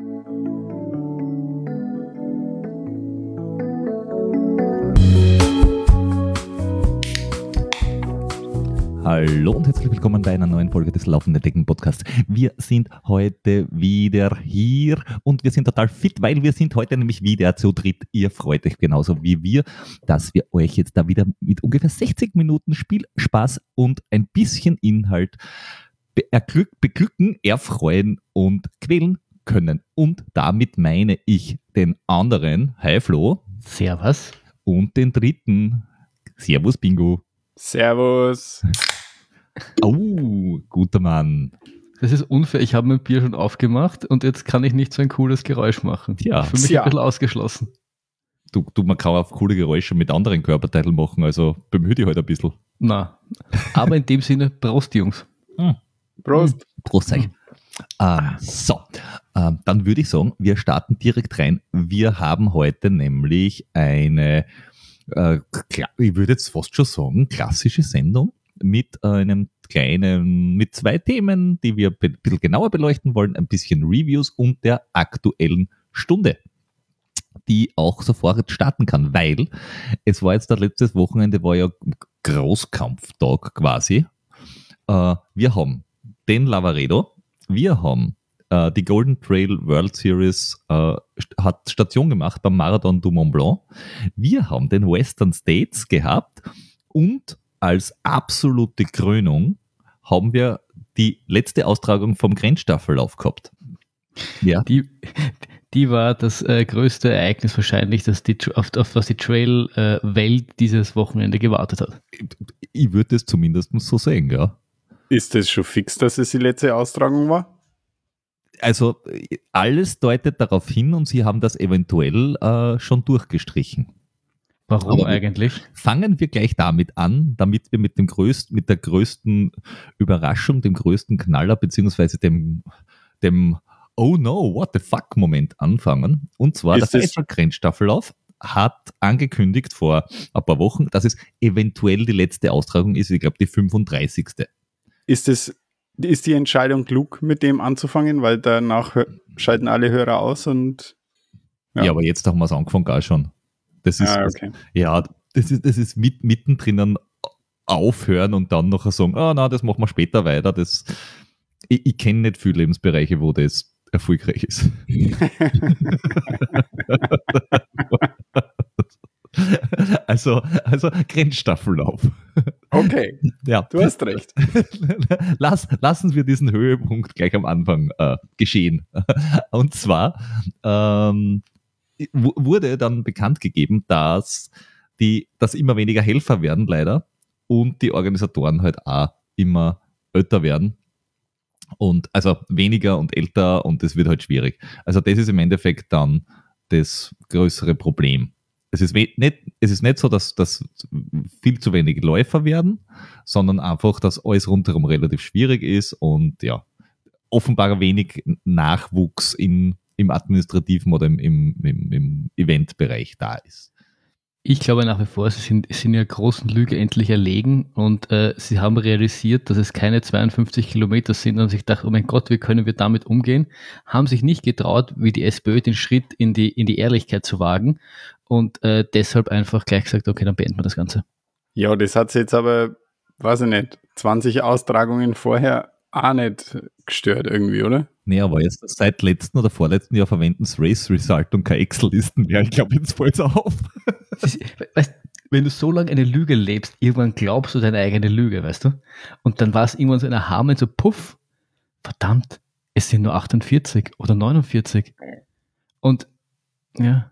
Hallo und herzlich willkommen bei einer neuen Folge des Laufenden Decken Podcasts. Wir sind heute wieder hier und wir sind total fit, weil wir sind heute nämlich wieder zu dritt. Ihr freut euch genauso wie wir, dass wir euch jetzt da wieder mit ungefähr 60 Minuten Spielspaß und ein bisschen Inhalt beglücken, erfreuen und quälen können. Und damit meine ich den anderen, hi Flo. Servus. Und den dritten, Servus Bingo. Servus. Oh, guter Mann. Das ist unfair. Ich habe mein Bier schon aufgemacht und jetzt kann ich nicht so ein cooles Geräusch machen. Ja. Für mich Ja. ein bisschen ausgeschlossen. Du, du, man kann auch coole Geräusche mit anderen Körperteilen machen, also bemühe dich halt ein bisschen. Na. Aber in dem Sinne, Prost, Jungs. Prost. Prost, euch. Ähm, so, ähm, dann würde ich sagen, wir starten direkt rein. Wir haben heute nämlich eine, äh, ich würde jetzt fast schon sagen, klassische Sendung mit einem kleinen, mit zwei Themen, die wir ein bisschen genauer beleuchten wollen, ein bisschen Reviews und der aktuellen Stunde, die auch sofort starten kann, weil es war jetzt das letztes Wochenende, war ja Großkampftag quasi. Äh, wir haben den Lavaredo, wir haben äh, die Golden Trail World Series äh, hat Station gemacht beim Marathon du Mont Blanc. Wir haben den Western States gehabt und als absolute Krönung haben wir die letzte Austragung vom Grenzstaffellauf gehabt. Ja, Die, die war das äh, größte Ereignis wahrscheinlich, das die, auf, auf was die Trail-Welt dieses Wochenende gewartet hat. ich würde es zumindest so sehen, ja. Ist es schon fix, dass es die letzte Austragung war? Also alles deutet darauf hin und sie haben das eventuell äh, schon durchgestrichen. Warum Aber- eigentlich? Fangen wir gleich damit an, damit wir mit dem größten, mit der größten Überraschung, dem größten Knaller, beziehungsweise dem, dem Oh no, what the fuck Moment anfangen. Und zwar Ist der es- Federer Grenzstaffellauf hat angekündigt vor ein paar Wochen, dass es eventuell die letzte Austragung ist, ich glaube die 35. Ist es ist die Entscheidung klug, mit dem anzufangen, weil danach schalten alle Hörer aus und Ja, Ja. aber jetzt haben wir es angefangen auch schon. Das ist, ah, okay. ja, das ist, das ist mit, mittendrin aufhören und dann noch sagen, ah, na, das machen wir später weiter. Das, ich, ich kenne nicht viele Lebensbereiche, wo das erfolgreich ist. also, also Grenzstaffellauf. Okay, Ja. du hast recht. Lass, lassen wir diesen Höhepunkt gleich am Anfang äh, geschehen. Und zwar ähm, wu- wurde dann bekannt gegeben, dass, die, dass immer weniger Helfer werden, leider, und die Organisatoren halt auch immer älter werden. Und also weniger und älter und das wird halt schwierig. Also das ist im Endeffekt dann das größere Problem. Es ist, nicht, es ist nicht so, dass, dass viel zu wenig Läufer werden, sondern einfach, dass alles rundherum relativ schwierig ist und ja, offenbar wenig Nachwuchs in, im administrativen oder im, im, im, im Eventbereich da ist. Ich glaube nach wie vor, sie sind, sind ihrer großen Lüge endlich erlegen und äh, sie haben realisiert, dass es keine 52 Kilometer sind und sich gedacht, oh mein Gott, wie können wir damit umgehen? Haben sich nicht getraut, wie die SPÖ den Schritt in die, in die Ehrlichkeit zu wagen und äh, deshalb einfach gleich gesagt, okay, dann beenden wir das Ganze. Ja, das hat jetzt aber, weiß ich nicht, 20 Austragungen vorher auch nicht gestört irgendwie, oder? Nee, aber jetzt seit letzten oder vorletzten Jahr verwenden sie Race Result und keine Excel-Listen mehr. Ich glaube, jetzt fällt es auf. Weißt, wenn du so lange eine Lüge lebst, irgendwann glaubst du deine eigene Lüge, weißt du? Und dann war es irgendwann so ein Aha, so puff, verdammt, es sind nur 48 oder 49. Und ja,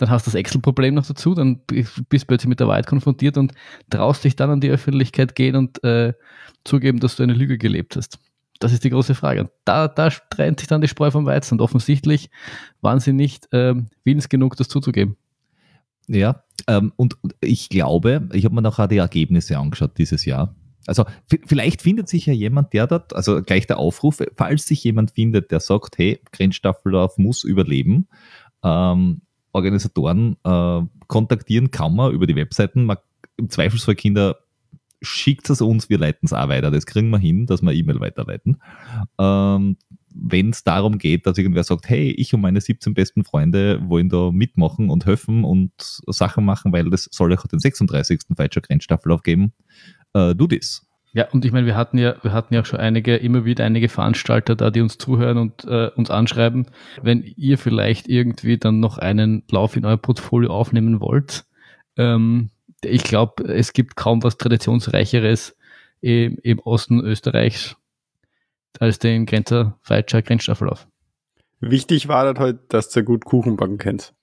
dann hast du das Excel-Problem noch dazu, dann bist du plötzlich mit der Wahrheit konfrontiert und traust dich dann an die Öffentlichkeit gehen und äh, zugeben, dass du eine Lüge gelebt hast. Das ist die große Frage. Und da, da trennt sich dann die Spreu vom Weizen. Und offensichtlich waren sie nicht ähm, willens genug, das zuzugeben. Ja, ähm, und ich glaube, ich habe mir nachher die Ergebnisse angeschaut dieses Jahr. Also vielleicht findet sich ja jemand, der dort, also gleich der Aufruf, falls sich jemand findet, der sagt, hey, Grenzstaffellauf muss überleben, ähm, Organisatoren äh, kontaktieren kann man über die Webseiten. Man, Im Zweifelsfall Kinder schickt es uns, wir leiten es auch weiter. Das kriegen wir hin, dass wir E-Mail weiterleiten. Ähm, Wenn es darum geht, dass irgendwer sagt, hey, ich und meine 17 besten Freunde wollen da mitmachen und helfen und Sachen machen, weil das soll ja den 36. Falscher Grenzstaffel aufgeben, äh, do this. Ja, und ich meine, wir hatten ja, wir hatten ja auch schon einige, immer wieder einige Veranstalter da, die uns zuhören und äh, uns anschreiben. Wenn ihr vielleicht irgendwie dann noch einen Lauf in euer Portfolio aufnehmen wollt, ähm, ich glaube, es gibt kaum was Traditionsreicheres im, im Osten Österreichs als den Grenzer Falscher Grenzstaffellauf. Wichtig war das halt, dass du gut Kuchen backen kannst.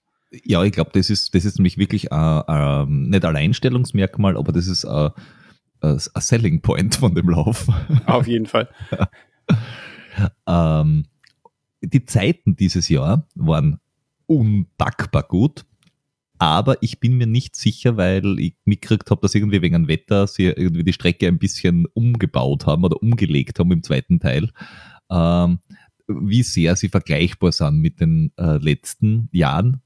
Ja, ich glaube, das ist, das ist nämlich wirklich äh, äh, nicht Alleinstellungsmerkmal, aber das ist äh, ein Selling Point von dem Lauf. Auf jeden Fall. ähm, die Zeiten dieses Jahr waren unpackbar gut, aber ich bin mir nicht sicher, weil ich mitgekriegt habe, dass irgendwie wegen dem Wetter sie irgendwie die Strecke ein bisschen umgebaut haben oder umgelegt haben im zweiten Teil, ähm, wie sehr sie vergleichbar sind mit den äh, letzten Jahren.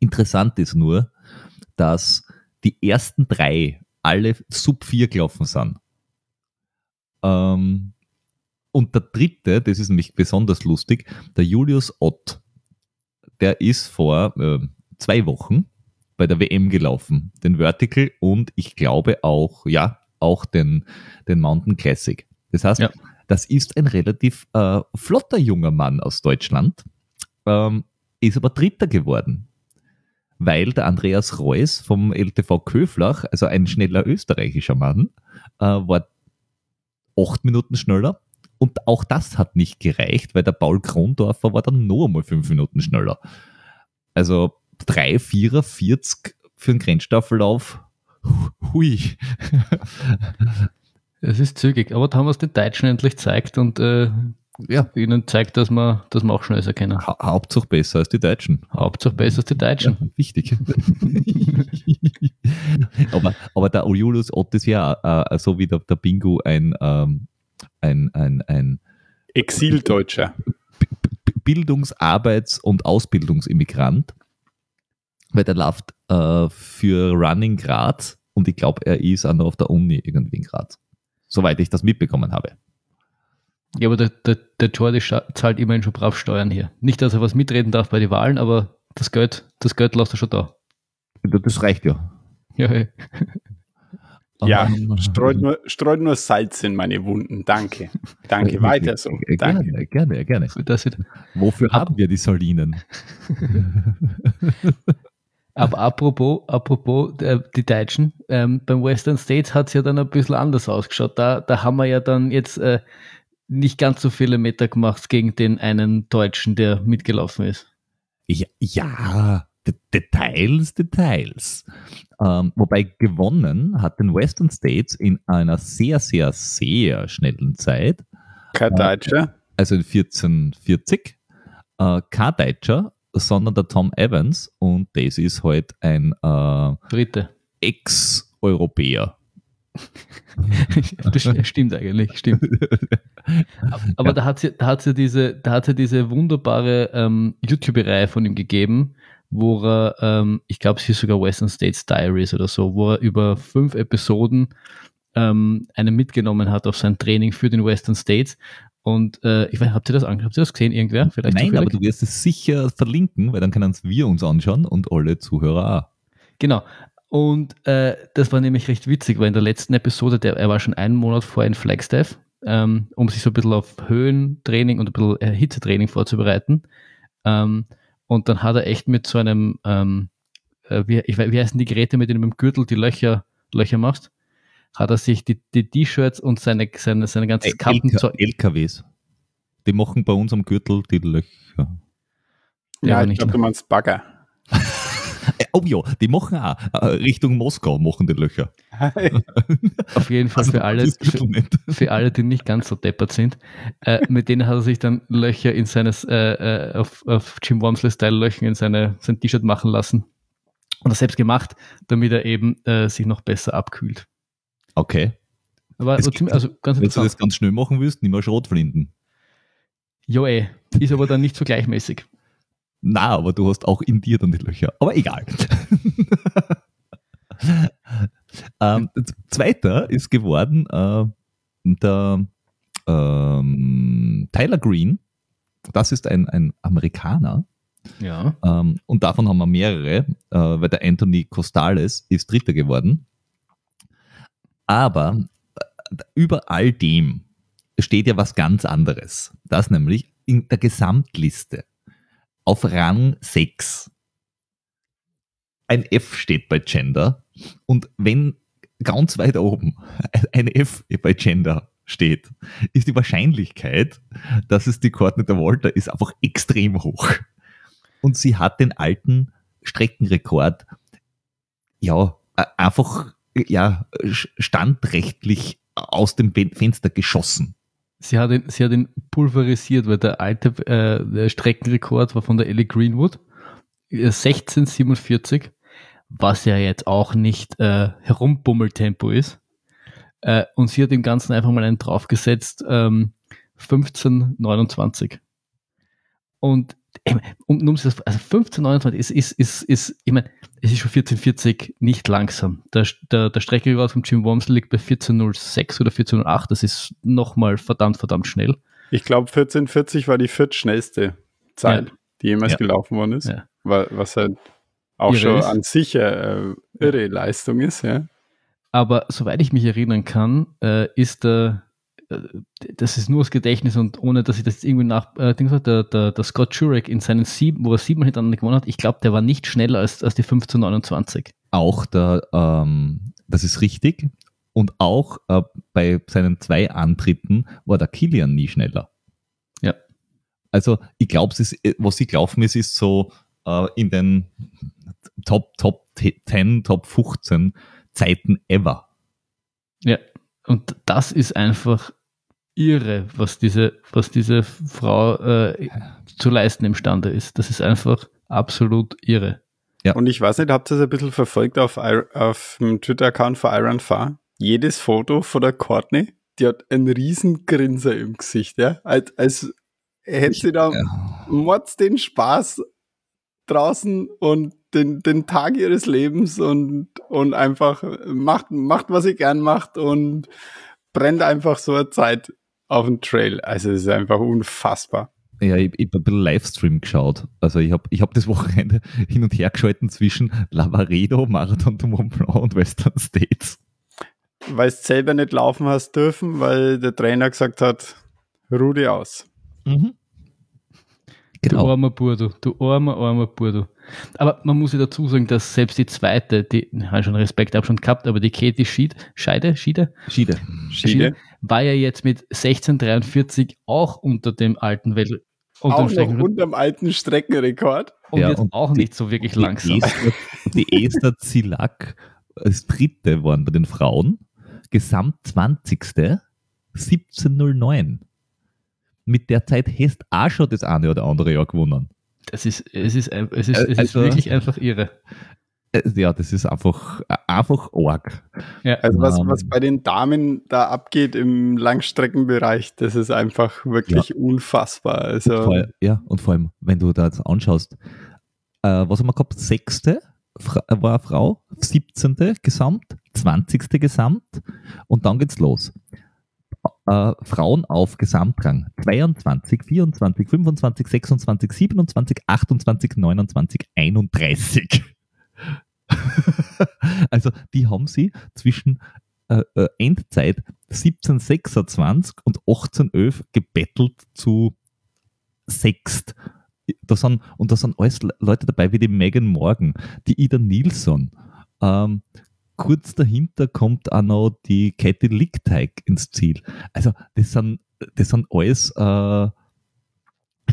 Interessant ist nur, dass die ersten drei alle sub 4 gelaufen sind. Ähm, und der dritte, das ist nämlich besonders lustig, der Julius Ott, der ist vor äh, zwei Wochen bei der WM gelaufen, den Vertical und ich glaube auch, ja, auch den, den Mountain Classic. Das heißt, Ja. das ist ein relativ äh, flotter junger Mann aus Deutschland, ähm, ist aber Dritter geworden weil der Andreas Reuss vom LTV Köflach, also ein schneller österreichischer Mann, äh, war acht Minuten schneller. Und auch das hat nicht gereicht, weil der Paul Krondorfer war dann noch einmal fünf Minuten schneller. Also 3, 4, 40 für einen Grenzstaffellauf. Hui. Es ist zügig, aber da haben wir es den Deutschen endlich gezeigt und äh, Ja, ihnen zeigt, dass wir, dass wir auch schneller können. ha Hauptsache besser als die Deutschen. Hauptsache besser als die Deutschen. Ja, wichtig. aber, aber der Julius Ott ist ja äh, so wie der, der Bingo ein, ähm, ein, ein, ein Exildeutscher. Bildungs-, Arbeits- und Ausbildungsimmigrant, weil der läuft äh, für Running Graz und ich glaube, er ist auch noch auf der Uni irgendwie in Graz. Soweit ich das mitbekommen habe. Ja, aber der, der, der Jordi zahlt immerhin schon brav Steuern hier. Nicht, dass er was mitreden darf bei den Wahlen, aber das Geld, das Geld lässt er schon da. Das reicht ja. Ja, hey. Ja, streut nur, streut nur Salz in meine Wunden. Danke. Danke, weiter so. Danke. Gerne, gerne, gerne. Das. Wofür haben wir die Salinen? Aber apropos, apropos äh, die Deutschen, ähm, beim Western States hat es ja dann ein bisschen anders ausgeschaut. Da, da haben wir ja dann jetzt äh, nicht ganz so viele Meter gemacht gegen den einen Deutschen, der mitgelaufen ist. Ja, ja D Details, Details. Ähm, wobei gewonnen hat den Western States in einer sehr, sehr, sehr schnellen Zeit, Kein Deutscher. also in 1440. Äh, kein Deutscher, sondern der Tom Evans und das ist halt ein äh, Dritte. Ex-Europäer. das st- stimmt eigentlich, stimmt. Aber da hat es da hat's ja diese, da hat's ja diese wunderbare ähm, YouTube-Reihe von ihm gegeben, wo er, ähm, ich glaube, es hieß sogar Western States Diaries oder so, wo er über fünf Episoden ähm, einen mitgenommen hat auf sein Training für den Western States. Und äh, ich weiß, habt ihr das angeschaut? Habt ihr das gesehen, irgendwer? Vielleicht Nein, aber du wirst es sicher verlinken, weil dann können wir uns anschauen und alle Zuhörer auch. Genau. Und äh, das war nämlich recht witzig, weil in der letzten Episode, der, er war schon einen Monat vorher in Flagstaff, ähm, um sich so ein bisschen auf Höhentraining und ein bisschen äh, Hitzetraining vorzubereiten. Ähm, und dann hat er echt mit so einem, ähm, äh, wie, ich, weiß- wie heißen die Geräte, mit denen du mit dem Gürtel die Löcher, Löcher machst? Hat er sich die, die T-Shirts und seine, seine, seine ganzen Äh, Kappenzeug. LK LKWs. Die machen bei uns am Gürtel die Löcher. Der Ja, ich nicht glaube, du meinst Bagger. Äh, Oh ja, die machen auch. Äh, Richtung Moskau machen die Löcher. Auf jeden Fall Also, für alle, für, für alle, die nicht ganz so deppert sind. Äh, mit denen hat er sich dann Löcher in seines, äh, auf, auf Jim Wormsley-Style Löcher in seine, sein T-Shirt machen lassen. Und das selbst gemacht, damit er eben sich noch besser abkühlt. Okay. Aber Es so gibt- ziemlich, also ganz Wenn du das ganz schnell machen willst, nimm mal Schrotflinten. Jo, ey, ist aber dann nicht so gleichmäßig. Na, aber du hast auch in dir dann die Löcher. Aber egal. Ähm, zweiter ist geworden äh, der ähm, Tyler Green. Das ist ein, ein Amerikaner. Ja. Ähm, und davon haben wir mehrere, äh, weil der Anthony Costales ist Dritter geworden. Aber äh, über all dem steht ja was ganz anderes. Das nämlich in der Gesamtliste auf Rang 6 ein F steht bei Gender und wenn ganz weit oben ein F bei Gender steht, ist die Wahrscheinlichkeit, dass es die der Walter ist, einfach extrem hoch. Und sie hat den alten Streckenrekord ja einfach ja standrechtlich aus dem Fenster geschossen. Sie hat ihn, sie hat ihn pulverisiert, weil der alte äh, der Streckenrekord war von der Ellie Greenwood 1647, was ja jetzt auch nicht äh, Herumbummeltempo ist. Äh, und sie hat dem Ganzen einfach mal einen draufgesetzt, ähm, 1529. Und um, um das, also 1529 ist, ist, ist, ist, ich meine, es ist schon 1440 nicht langsam. Der, der, der Streckenrekord von Jim Wormsley liegt bei 1406 oder 1408. Das ist nochmal verdammt, verdammt schnell. Ich glaube, 1440 war die viertschnellste Zeit, Ja. die jemals Ja. gelaufen worden ist. Ja. Wa- Was halt auch Irre schon ist. an sich eine äh, irre Leistung ist, ja. Aber soweit ich mich erinnern kann, äh, ist der, das ist nur das Gedächtnis und ohne, dass ich das irgendwie nach, äh, der, der, der Scott Jurek in seinen sieben, wo er sieben hintereinander gewonnen hat, ich glaube, der war nicht schneller als, als die 1529. Auch der, ähm, das ist richtig. Und auch äh, bei seinen zwei Antritten war der Kilian nie schneller. Ja. Also ich glaube, was sie gelaufen ist, ist so äh, in den Top, Top 10, Top 15 Zeiten ever. Ja. Und das ist einfach irre, was diese, was diese Frau äh, zu leisten imstande ist. Das ist einfach absolut irre. Ja. Und ich weiß nicht, habt ihr das ein bisschen verfolgt auf, Ir- auf dem Twitter-Account von Iron Far? Jedes Foto von der Courtney, die hat einen riesen Grinser im Gesicht, ja. Als, als hätte sie da Mords den Spaß draußen und den, den Tag ihres Lebens und, und einfach macht, macht, was sie gern macht und brennt einfach so eine Zeit auf dem Trail. Also es ist einfach unfassbar. Ja, ich, ich habe ein bisschen Livestream geschaut. Also ich habe ich hab das Wochenende hin und her geschalten zwischen Lavaredo, Marathon du Mont Blanc und Western States. Weil du selber nicht laufen hast dürfen, weil der Trainer gesagt hat, ruh dich aus. Mhm. Du Genau. armer Burdo, du armer, armer Burdo. Aber man muss ja dazu sagen, dass selbst die zweite, die, ich habe schon Respekt auch schon gehabt, aber die Katie Schied, Scheide, Schiede, Schiede. Schiede. war ja jetzt mit 1643 auch unter dem alten Welt, unter Auch dem noch Streckenrekord unterm alten Streckenrekord. und Ja, jetzt und auch die- nicht so wirklich Die langsam. Esther, die Esther Zilak als dritte waren bei den Frauen. Gesamt 20. 1709. Mit der Zeit hast auch schon das eine oder andere Jahr gewonnen. Das ist, es ist, es ist, es ist also- wirklich einfach irre. Äh, Ja, das ist einfach, einfach arg. Ja, Also was, Ähm. was bei den Damen da abgeht im Langstreckenbereich, das ist einfach wirklich unfassbar. Also Vor, allem- ja, und vor allem, wenn du da jetzt anschaust, äh, was haben wir gehabt? Sechste war eine Frau, 17. Gesamt, 20. Gesamt und dann geht's los. Äh, Frauen auf Gesamtrang 22, 24, 25, 26, 27, 28, 29, 31. also die haben sie zwischen äh, äh, Endzeit 1726 und 1811 gebettelt zu sechst. Da sind, und da sind alles Le- Leute dabei wie die Megan Morgan, die Ida Nilsson. Ähm, kurz dahinter kommt auch noch die Katie Lickteig ins Ziel. Also das sind, das sind alles äh,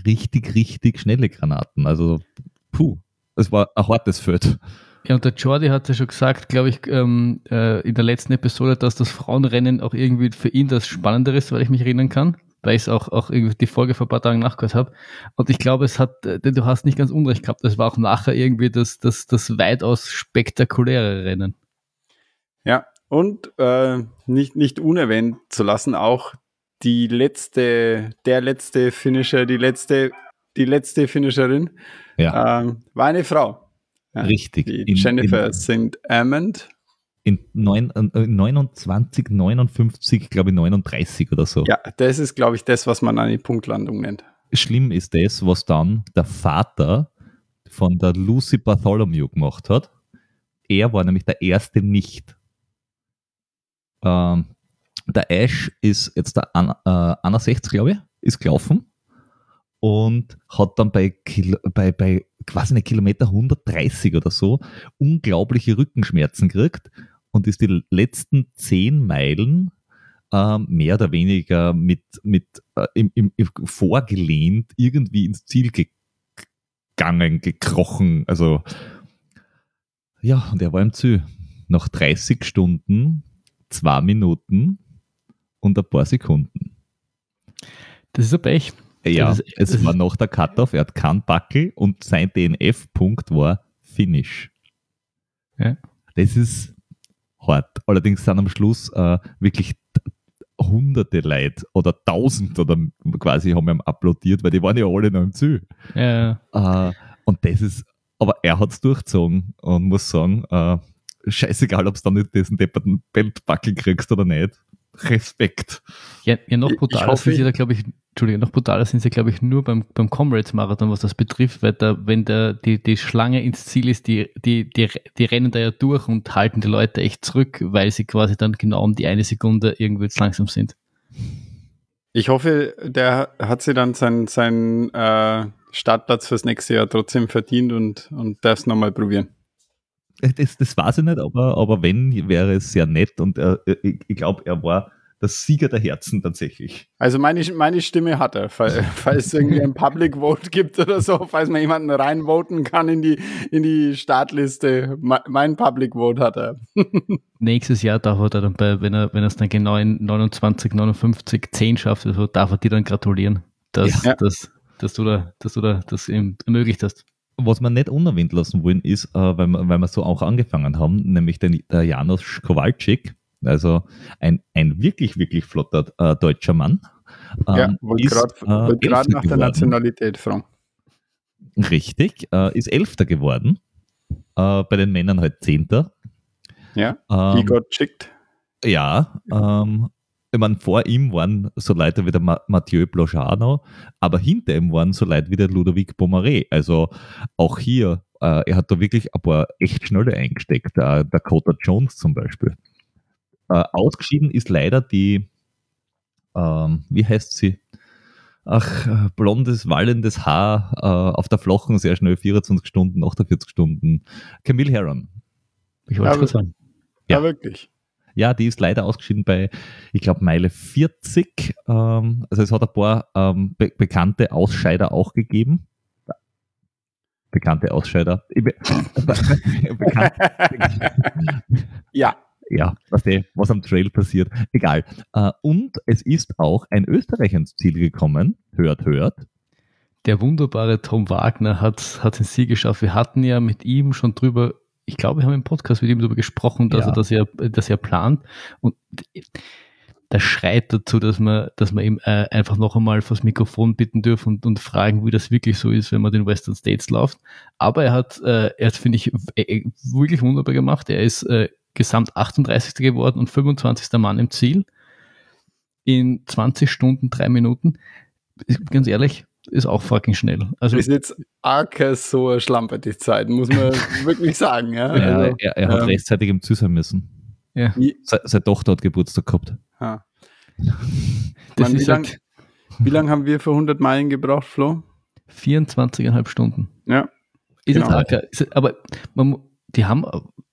richtig, richtig schnelle Granaten. Also puh, es war ein hartes Feld. Ja, und der Jordi hat ja schon gesagt, glaube ich, ähm, äh, in der letzten Episode, dass das Frauenrennen auch irgendwie für ihn das Spannendere ist, weil ich mich erinnern kann, weil ich es auch, auch irgendwie die Folge vor ein paar Tagen nachgehört habe. Und ich glaube, es hat, äh, du hast nicht ganz unrecht gehabt, es war auch nachher irgendwie das, das, das weitaus spektakuläre Rennen. Ja, und äh, nicht, nicht unerwähnt zu lassen, auch die letzte, der letzte Finisher, die letzte, die letzte Finisherin Ja, ähm, war eine Frau. Ja, richtig. Die Jennifer in- St. Amand. In, neun, äh, 29, 59, glaube ich 39 oder so. Ja, das ist, glaube ich, das, was man eine Punktlandung nennt. Schlimm ist das, was dann der Vater von der Lucy Bartholomew gemacht hat. Er war nämlich der erste nicht. Ähm, der Ash ist jetzt der An äh, 61, glaube ich, ist gelaufen und hat dann bei, Kil bei, bei quasi eine Kilometer 130 oder so unglaubliche Rückenschmerzen gekriegt und ist die letzten zehn Meilen äh, mehr oder weniger mit, mit äh, im, im, im vorgelehnt irgendwie ins Ziel gegangen, gekrochen. Also ja, und er war im Ziel. Nach 30 Stunden, zwei Minuten und ein paar Sekunden. Das ist ein Pech. Ja, ist- es war noch der Cut-Off, er hat keinen Backel und sein DNF-Punkt war Finish. Ja. Das ist hart. Allerdings sind am Schluss äh, wirklich hunderte Leute oder tausend oder quasi haben ihm applaudiert, weil die waren ja alle noch im Ziel. Ja, Äh, und das ist, aber er hat es durchgezogen und muss sagen, äh, scheißegal, ob du dann nicht diesen depperten Beltbackel kriegst oder nicht. Respekt. ja, ja noch brutaler hoffe, sind sie ich- da, glaube ich, Entschuldigung, noch brutaler sind sie, glaube ich, nur beim, beim Comrades-Marathon, was das betrifft, weil da, wenn der, die, die Schlange ins Ziel ist, die, die, die, die rennen da ja durch und halten die Leute echt zurück, weil sie quasi dann genau um die eine Sekunde irgendwie zu langsam sind. Ich hoffe, der hat sich dann seinen sein, äh, Startplatz fürs nächste Jahr trotzdem verdient und, und darf es nochmal probieren. Das, das weiß ich nicht, aber, aber wenn, wäre es sehr nett und äh, ich, ich glaube, er war der Sieger der Herzen tatsächlich. Also meine, meine Stimme hat er, falls, falls es irgendwie ein Public Vote gibt oder so, falls man jemanden reinvoten kann in die, in die Startliste. Me- Mein Public Vote hat er. Nächstes Jahr darf er da dann bei, wenn er, wenn er es dann genau in 29, 59, 10 schafft, also darf er dir dann gratulieren, dass, Ja. dass, dass du da, dass du da das ihm ermöglicht hast. Was wir nicht unerwähnt lassen wollen, ist, äh, weil, wir, weil wir so auch angefangen haben, nämlich den, der Janusz Kowalczyk, also ein, ein wirklich, wirklich flotter äh, deutscher Mann. Ja, ähm, wollte ist, gerade äh, nach der geworden. Nationalität fragen. Richtig, äh, ist Elfter geworden. Äh, bei den Männern halt Zehnter. Ja, Ähm, Igor schickt. Ja, ähm, ich meine, vor ihm waren so Leute wie der Ma Mathieu Blochano, aber hinter ihm waren so Leute wie der Ludovic Pomaré. Also auch hier, äh, er hat da wirklich ein paar echt schnelle eingesteckt. Der Dakota Jones zum Beispiel. Äh, ausgeschieden ist leider die, ähm, wie heißt sie? Ach, äh, blondes, wallendes Haar äh, auf der Flochen, sehr schnell, 24 Stunden, 48 Stunden. Camille Herron. Ich wollte kurz sagen. Ja, Ja. wirklich. Ja, die ist leider ausgeschieden bei, ich glaube, Meile 40. Ähm, also es hat ein paar ähm, be bekannte Ausscheider auch gegeben. Bekannte Ausscheider. Be bekannt, ja, ja, was, der, was am Trail passiert. Egal. Äh, und es ist auch ein Österreicher ins Ziel gekommen. Hört, hört. Der wunderbare Tom Wagner hat, hat den Sieg geschafft. Wir hatten ja mit ihm schon drüber, ich glaube, wir haben im Podcast mit ihm darüber gesprochen, dass, Ja. er, dass, er, dass er plant. Und das schreit dazu, dass wir, dass wir ihm äh, einfach noch einmal vors Mikrofon bitten dürfen und, und fragen, wie das wirklich so ist, wenn man den Western States läuft. Aber er hat, äh, er hat, finde ich, äh, wirklich wunderbar gemacht. Er ist äh, gesamt 38. geworden und 25. Mann im Ziel. In 20 Stunden, drei Minuten. Ganz ehrlich, ist auch fucking schnell. Also ist jetzt arg so eine Schlampe die Zeit, muss man wirklich sagen. Ja? Ja, Also, er, er hat ähm, rechtzeitig im Ziel sein müssen. ja, Se, seine Tochter hat Geburtstag gehabt. das Mann, wie ist lang- halt Wie lange haben wir für 100 Meilen gebraucht, Flo? 24,5 Stunden. Ja, Ist Genau. ja. Ist- aber man, die haben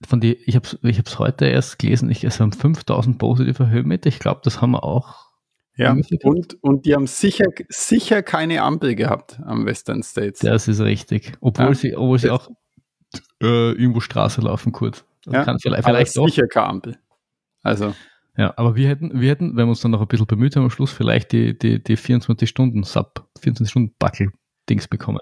von die, ich habe es ich hab's heute erst gelesen, ich, es haben 5000 positive Höhenmeter. Ich glaube, das haben wir auch. Ja. Und, und die haben sicher, sicher keine Ampel gehabt am Western States. Das ist richtig. Obwohl Ja. sie, obwohl sie auch äh, irgendwo Straße laufen kurz. Das Ja, kann vielleicht, Aber vielleicht doch. sicher keine Ampel. Also, Ja, aber wir hätten, wir hätten, wenn wir uns dann noch ein bisschen bemüht haben, am Schluss vielleicht die, die, die 24 Stunden Sub, 24 Stunden Backel-Dings bekommen.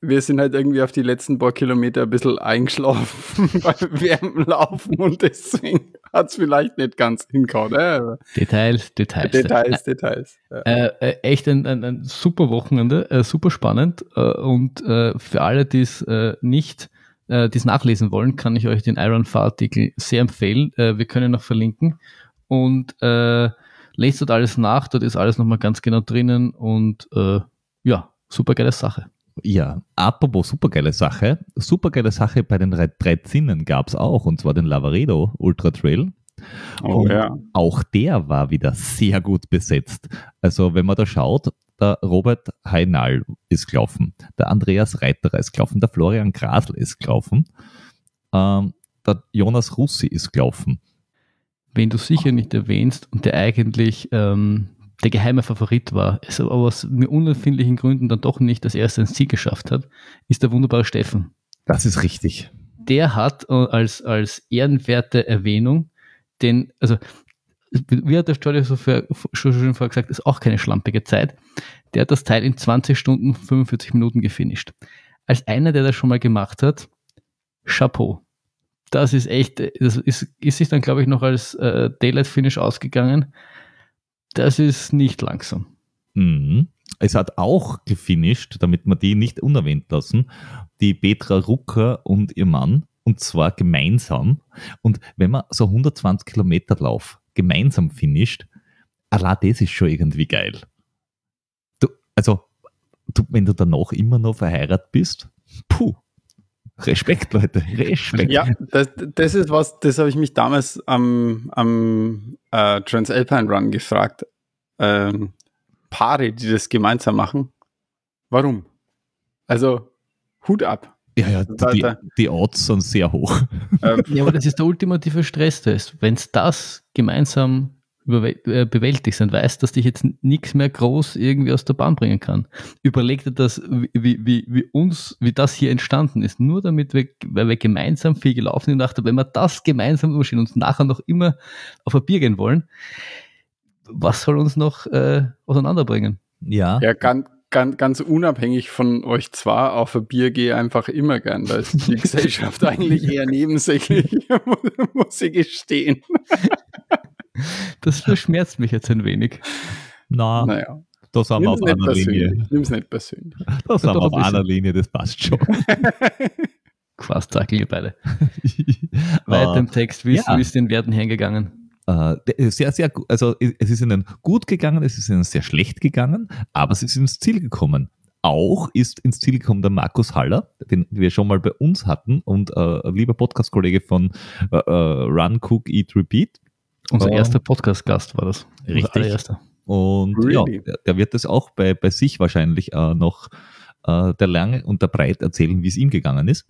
wir sind halt irgendwie auf die letzten paar Kilometer ein bisschen eingeschlafen beim Wärmen laufen und deswegen hat es vielleicht nicht ganz hingehauen. Äh, Details, Details. Details, Details. Ja. Äh, äh, echt ein, ein, ein super Wochenende, äh, super spannend äh, und äh, für alle, die es äh, nicht äh, dies nachlesen wollen, kann ich euch den Iron Artikel sehr empfehlen. Äh, wir können noch verlinken und äh, lest dort alles nach. Dort ist alles nochmal ganz genau drinnen und äh, ja, super geile Sache. Ja, apropos supergeile Sache. Supergeile Sache bei den drei, drei Zinnen gab es auch, und zwar den Lavaredo Ultra Trail. Oh Und ja. Auch der war wieder sehr gut besetzt. Also, wenn man da schaut, der Robert Heinal ist gelaufen, der Andreas Reiterer ist gelaufen, der Florian Grasl ist gelaufen, ähm, der Jonas Russi ist gelaufen. Wen du sicher nicht erwähnst und der eigentlich ähm, der geheime Favorit war, es aber aus mir unerfindlichen Gründen dann doch nicht das erste ins Ziel geschafft hat, ist der wunderbare Steffen. Das ist richtig. Der hat äh, als, als ehrenwerte Erwähnung den, also wie hat der Stadion so für, schon, schon vorher gesagt, ist auch keine schlampige Zeit. Der hat das Teil in 20 Stunden 45 Minuten gefinisht. Als einer, der das schon mal gemacht hat, Chapeau. Das ist echt, das ist, ist sich dann, glaube ich, noch als äh, Daylight Finish ausgegangen. Das ist nicht langsam. Mhm. Es hat auch gefinisht, damit wir die nicht unerwähnt lassen, die Petra Rucker und ihr Mann, und zwar gemeinsam. Und wenn man so 120 Kilometer Lauf gemeinsam finisht, allein das ist schon irgendwie geil. Du, also, du, wenn du danach immer noch verheiratet bist, puh, Respekt, Leute, Respekt. Ja, das, das ist was, das habe ich mich damals am, am äh, Transalpine Run gefragt. Ähm, Paare, die das gemeinsam machen, warum? Also, Hut ab. Ja, ja, die, die Odds sind sehr hoch. Ähm, Ja, aber das ist der ultimative Stresstest. Wenn es das gemeinsam äh, bewältigst und weißt, dass dich jetzt nichts mehr groß irgendwie aus der Bahn bringen kann. Überleg dir das, wie, wie, wie uns, wie das hier entstanden ist. Nur damit wir, weil wir gemeinsam viel gelaufen sind und dachte, wenn wir das gemeinsam überstehen und uns nachher noch immer auf ein Bier gehen wollen, was soll uns noch äh, auseinanderbringen? Ja, ja, ganz, ganz, ganz unabhängig von euch zwar, auf ein Bier gehe einfach immer gern. Da ist die Gesellschaft eigentlich eher nebensächlich, muss ich gestehen. Das verschmerzt mich jetzt ein wenig. na, Naja, da sind wir auf nicht einer Linie. persönlich. Nimm's nicht persönlich. Da sind wir auf ein einer Linie, das passt schon. Fast zackeln ihr beide. Weiter im Text, wie ist, ja. ist den Werten hergegangen? Äh, sehr, sehr gut. Also es ist ihnen gut gegangen, es ist ihnen sehr schlecht gegangen, aber sie sind ins Ziel gekommen. Auch ist ins Ziel gekommen der Markus Haller, den wir schon mal bei uns hatten und äh, ein lieber Podcast-Kollege von äh, äh, Run, Cook, Eat, Repeat. Unser erster Podcast-Gast war das. Unser Richtig. allererster. Und Really? ja, der, wird das auch bei, bei sich wahrscheinlich äh, noch äh, der Lange und der Breit erzählen, wie es ihm gegangen ist.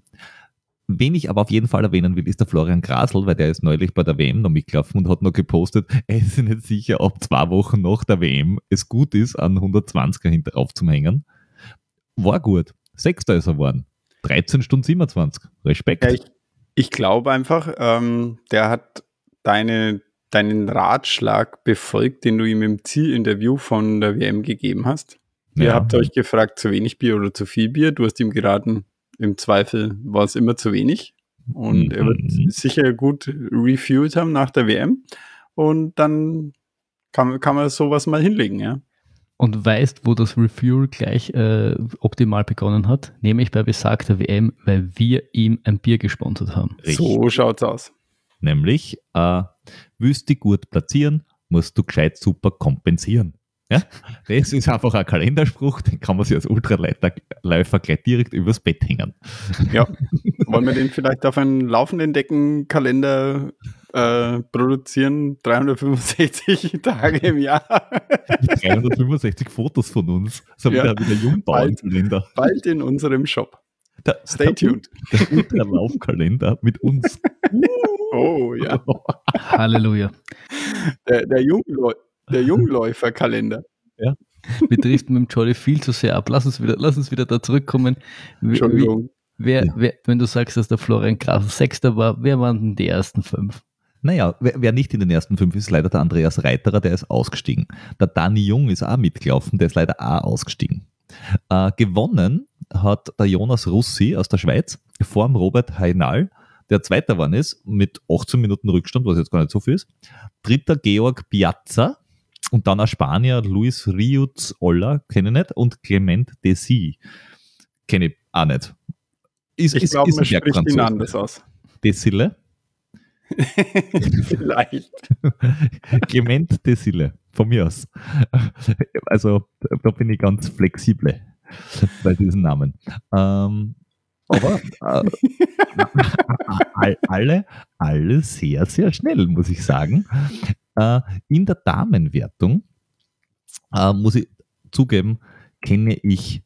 Wen ich aber auf jeden Fall erwähnen will, ist der Florian Grasl, weil der ist neulich bei der WM noch mitgelaufen und hat noch gepostet, er ist nicht sicher, ob zwei Wochen nach der WM es gut ist, an 120er hinter aufzuhängen. War gut. Sechster ist er geworden. 13 Stunden 27. Respekt. Ja, ich, ich glaube einfach, ähm, der hat deine, deinen Ratschlag befolgt, den du ihm im Zielinterview von der WM gegeben hast. Ihr Ja. habt euch gefragt, zu wenig Bier oder zu viel Bier. Du hast ihm geraten, im Zweifel war es immer zu wenig. Und er Mhm. wird sicher gut refueled haben nach der WM. Und dann kann, kann man sowas mal hinlegen, ja. Und weißt, wo das Refuel gleich äh, optimal begonnen hat? Nämlich bei besagter WM, weil wir ihm ein Bier gesponsert haben. Richtig. So schaut's aus. Nämlich, äh, willst du gut platzieren, musst du gescheit super kompensieren. Ja? Das ist einfach ein Kalenderspruch, den kann man sich als Ultraläufer gleich direkt übers Bett hängen. Ja. Wollen wir den vielleicht auf einen laufenden Deckenkalender äh, produzieren? 365 Tage im Jahr. Mit 365 Fotos von uns. So Ja. wieder, wieder Jungbauernkalender. Bald in unserem Shop. Der, Stay tuned. Der Ultralaufkalender mit uns. Oh ja. Halleluja. Der, der, Jungläu der Jungläuferkalender. Wir driften mit dem Jolly viel zu sehr ab. Lass uns wieder, lass uns wieder da zurückkommen. Entschuldigung. wer, Ja. wer, wenn du sagst, dass der Florian Grasl Sechster war, wer waren denn die ersten fünf? Naja, wer, wer nicht in den ersten fünf ist, ist leider der Andreas Reiterer, der ist ausgestiegen. Der Dani Jung ist auch mitgelaufen, der ist leider auch ausgestiegen. Äh, gewonnen hat der Jonas Russi aus der Schweiz vor dem Robert Heinal, der Zweiter geworden ist, mit 18 Minuten Rückstand, was jetzt gar nicht so viel ist. Dritter Georg Piazza und dann ein Spanier, Luis Riuz Olla, kenne ich nicht, und Clement Desi, kenne ich auch nicht. Ist, Ich glaube, man spricht ihn Bergfranzose. anders aus. Desille. Vielleicht. Clement Desille, von mir aus. Also da bin ich ganz flexibel bei diesen Namen. Ähm, aber äh, all- alle, alle sehr, sehr schnell, muss ich sagen. Äh, in der Damenwertung äh, muss ich zugeben, kenne ich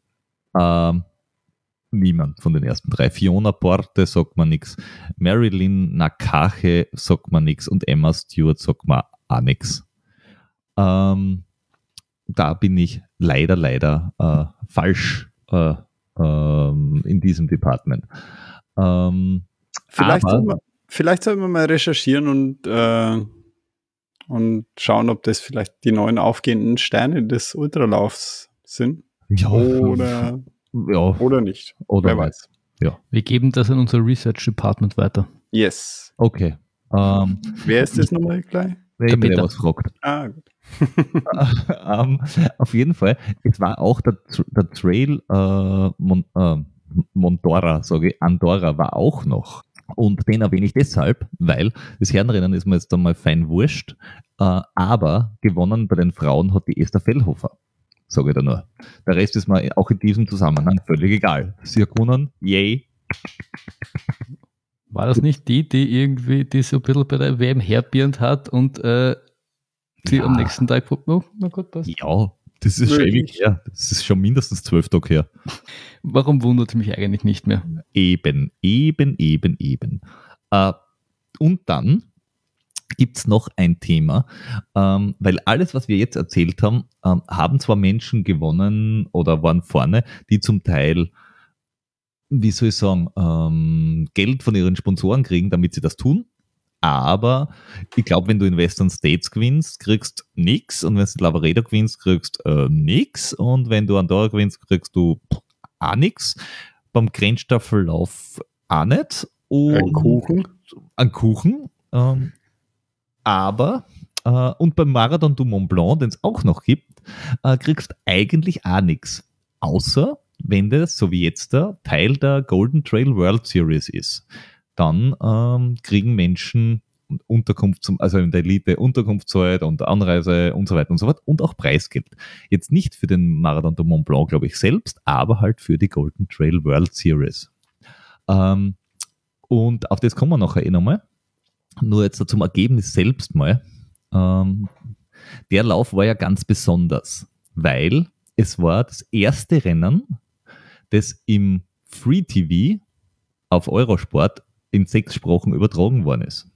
ähm, niemand von den ersten drei. Fiona Porte sagt man nichts. Marilyn Nakache sagt man nichts und Emma Stewart sagt man auch nichts. Ähm, da bin ich leider, leider äh, falsch äh, ähm, in diesem Department. Ähm, Vielleicht, Aber- sollten wir, vielleicht sollten wir mal recherchieren und, äh, und schauen, ob das vielleicht die neuen aufgehenden Sterne des Ultralaufs sind. ja, Oder, ja, oder nicht. oder Wer weiß. Wir geben das an unser Research Department weiter. Yes. Okay. Ähm, Wer ist das nochmal gleich? Wenn Der mir Peter. was fragt. Ah, gut. ähm, auf jeden Fall, es war auch der, der Trail äh, Mon, äh, Mondora, sage ich, Andorra war auch noch. Und den erwähne ich deshalb, weil das Herrenrennen ist mir jetzt einmal fein wurscht, äh, aber gewonnen bei den Frauen hat die Esther Fellhofer, sage ich da nur. Der Rest ist mir auch in diesem Zusammenhang völlig egal. Sie hat gewonnen, yay. War das nicht die, die irgendwie, die so ein bisschen bei der WM herbierend hat und äh, die Ja. am nächsten Tag, oh, na gut, passt. Ja, das ist schon ewig her. Das ist schon mindestens zwölf Tage her. Warum wundert mich eigentlich nicht mehr? Eben, eben, eben, eben. Äh, und dann gibt es noch ein Thema, ähm, weil alles, was wir jetzt erzählt haben, ähm, haben zwar Menschen gewonnen oder waren vorne, die zum Teil, wie soll ich sagen, ähm, Geld von ihren Sponsoren kriegen, damit sie das tun. Aber ich glaube, wenn du in Western States gewinnst, kriegst nix und wenn du Lavaredo gewinnst, kriegst äh, nix und wenn du Andorra gewinnst, kriegst du pff, auch nix. Beim Grenzstaffellauf auch nicht. Und Ein Kuchen. Ein Kuchen. Ähm, aber, äh, und beim Marathon du Mont Blanc, den es auch noch gibt, äh, kriegst eigentlich auch nichts. Außer wenn das, so wie jetzt da, Teil der Golden Trail World Series ist. Dann ähm, kriegen Menschen Unterkunft zum, also in der Elite Unterkunftszeit und Anreise und so weiter und so fort und auch Preisgeld. Jetzt nicht für den Marathon du Mont Blanc, glaube ich, selbst, aber halt für die Golden Trail World Series. Ähm, und auf das kommen wir nachher eh nochmal. Nur jetzt zum Ergebnis selbst mal. Ähm, der Lauf war ja ganz besonders, weil es war das erste Rennen, das im Free TV auf Eurosport in sechs Sprachen übertragen worden ist.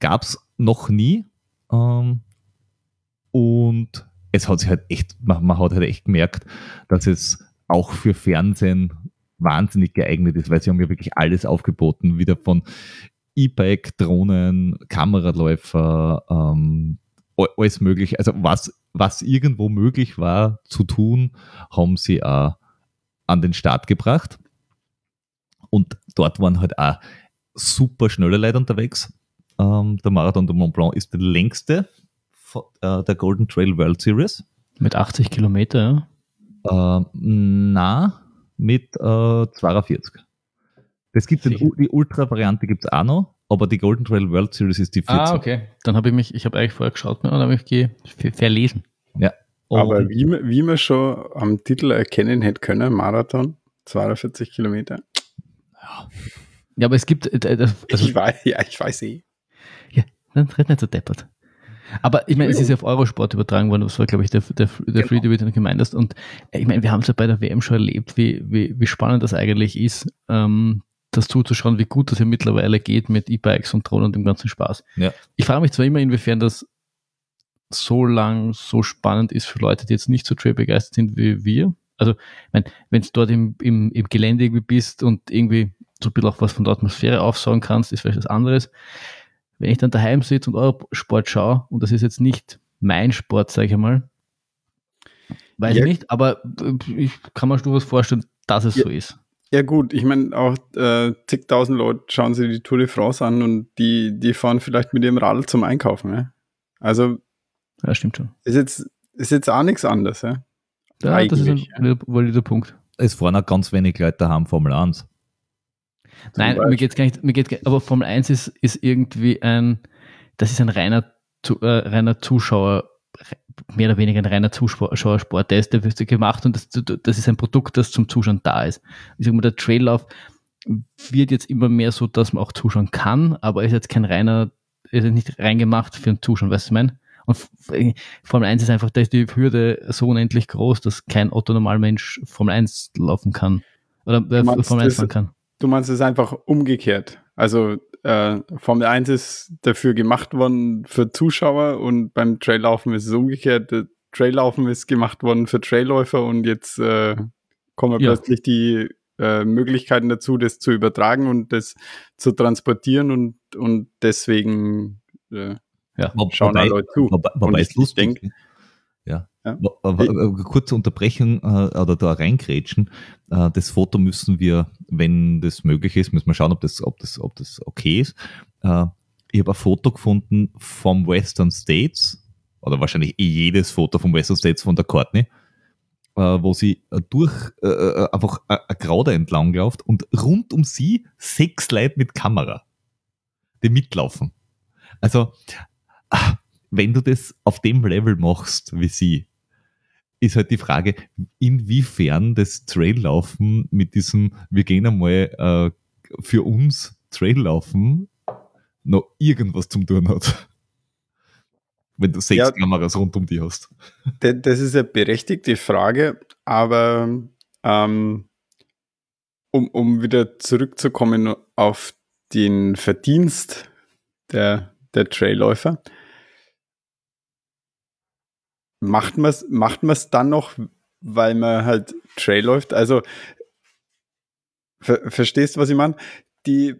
Gab es noch nie. Ähm, und es hat sich halt echt, man, man hat halt echt gemerkt, dass es auch für Fernsehen wahnsinnig geeignet ist, weil sie haben ja wirklich alles aufgeboten, wieder von E-Bike, Drohnen, Kameraläufer, ähm, alles mögliche. Also was, was irgendwo möglich war zu tun, haben sie auch an den Start gebracht. Und dort waren halt auch super schnelle Leute unterwegs. Ähm, der Marathon de Mont Blanc ist der längste von, äh, der Golden Trail World Series. Mit 80 Kilometer, ja. Äh, na, mit äh, 42. Das gibt den, die Ultra-Variante gibt es auch noch, aber die Golden Trail World Series ist die 40. Ah, okay. Dann habe ich mich, ich habe eigentlich vorher geschaut ne, und habe mich ge ver- verlesen. Und Aber wie, man- wie man schon am Titel erkennen hätte können, Marathon, 42 Kilometer. Ja, aber es gibt, äh, äh, also, ich weiß, ja, ich weiß eh. Dann red nicht so deppert. Aber ich meine, es ist ja auf Eurosport übertragen worden, das war, glaube ich, der, der, der Genau. Free, den du gemeint hast. Und äh, ich meine, wir haben es ja bei der WM schon erlebt, wie, wie, wie spannend das eigentlich ist, ähm, das zuzuschauen, wie gut das ja mittlerweile geht mit E-Bikes und Drohnen und dem ganzen Spaß. Ja. Ich frage mich zwar immer, inwiefern das so lang so spannend ist für Leute, die jetzt nicht so trail begeistert sind wie wir. Also, wenn du dort im, im, im Gelände irgendwie bist und irgendwie so ein bisschen auch was von der Atmosphäre aufsaugen kannst, ist vielleicht was anderes. Wenn ich dann daheim sitze und Eurosport schaue, und das ist jetzt nicht mein Sport, sage ich einmal, weiß Ja. ich nicht, aber ich kann mir schon was vorstellen, dass es Ja. so ist. Ja gut, ich meine auch äh, zigtausend Leute schauen sich die Tour de France an und die, die fahren vielleicht mit ihrem Radl zum Einkaufen. Ja? Also Ja, stimmt schon. ist jetzt, ist jetzt auch nichts anderes. Ja? Ja, das ist ein ja. valider- Punkt. es fahren auch ganz wenig Leute haben Formel 1. Nein, mir geht's gar nicht, mir geht's, aber Formel 1 ist, ist irgendwie ein, das ist ein reiner, äh, reiner Zuschauer, mehr oder weniger ein reiner Zuschauersport. Der ist, der wird gemacht und das, das ist ein Produkt, das zum Zuschauen da ist. Ich sag mal, der Traillauf wird jetzt immer mehr so, dass man auch zuschauen kann, aber ist jetzt kein reiner, ist nicht reingemacht für ein Zuschauen, weißt du, was ich meine? Und Formel 1 ist einfach, da ist die Hürde so unendlich groß, dass kein Otto-Normalmensch Formel 1 laufen kann. Oder äh, Formel 1 fahren kann. Du meinst es einfach umgekehrt. Also äh, Formel 1 ist dafür gemacht worden für Zuschauer und beim Traillaufen ist es umgekehrt. Traillaufen ist gemacht worden für Trailläufer und jetzt äh, kommen ja. plötzlich die äh, Möglichkeiten dazu, das zu übertragen und das zu transportieren und, und deswegen äh, ja, schauen wobei, Leute zu. Wobei, wobei es lustig denke, ja. ja. Kurze Unterbrechung äh, oder da reingrätschen. Äh, das Foto müssen wir, wenn das möglich ist, müssen wir schauen, ob das, ob das, ob das okay ist. Äh, ich habe ein Foto gefunden vom Western States, oder wahrscheinlich eh jedes Foto vom Western States von der Courtney, äh, wo sie durch äh, äh einfach eine Graude entlang läuft und rund um sie sechs Leute mit Kamera, die mitlaufen. Also wenn du das auf dem Level machst wie sie, ist halt die Frage, inwiefern das Traillaufen mit diesem, wir gehen einmal äh, für uns Traillaufen noch irgendwas zum tun hat. Wenn du sechs ja, Kameras rund um die hast. Das ist eine berechtigte Frage, aber ähm, um, um wieder zurückzukommen auf den Verdienst der der Trailläufer. Macht man es macht dann noch, weil man halt Trail läuft? Also, ver verstehst du, was ich meine? Die,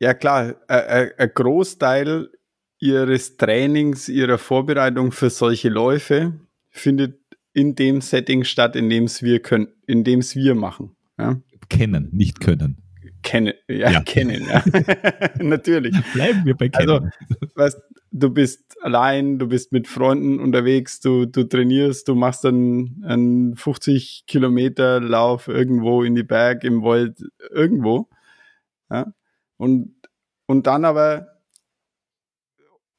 ja klar, ein Großteil ihres Trainings, ihrer Vorbereitung für solche Läufe findet in dem Setting statt, in dem es wir können, in dem es wir machen. Ja? Kennen, nicht können. Kennen, ja, ja. kennen, ja. Natürlich. Bleiben wir bei kennen. Also, weißt, du bist allein, du bist mit Freunden unterwegs, du, du trainierst, du machst dann einen 50 Kilometer Lauf irgendwo in die Berg, im Wald, irgendwo. Ja. Und, und dann aber,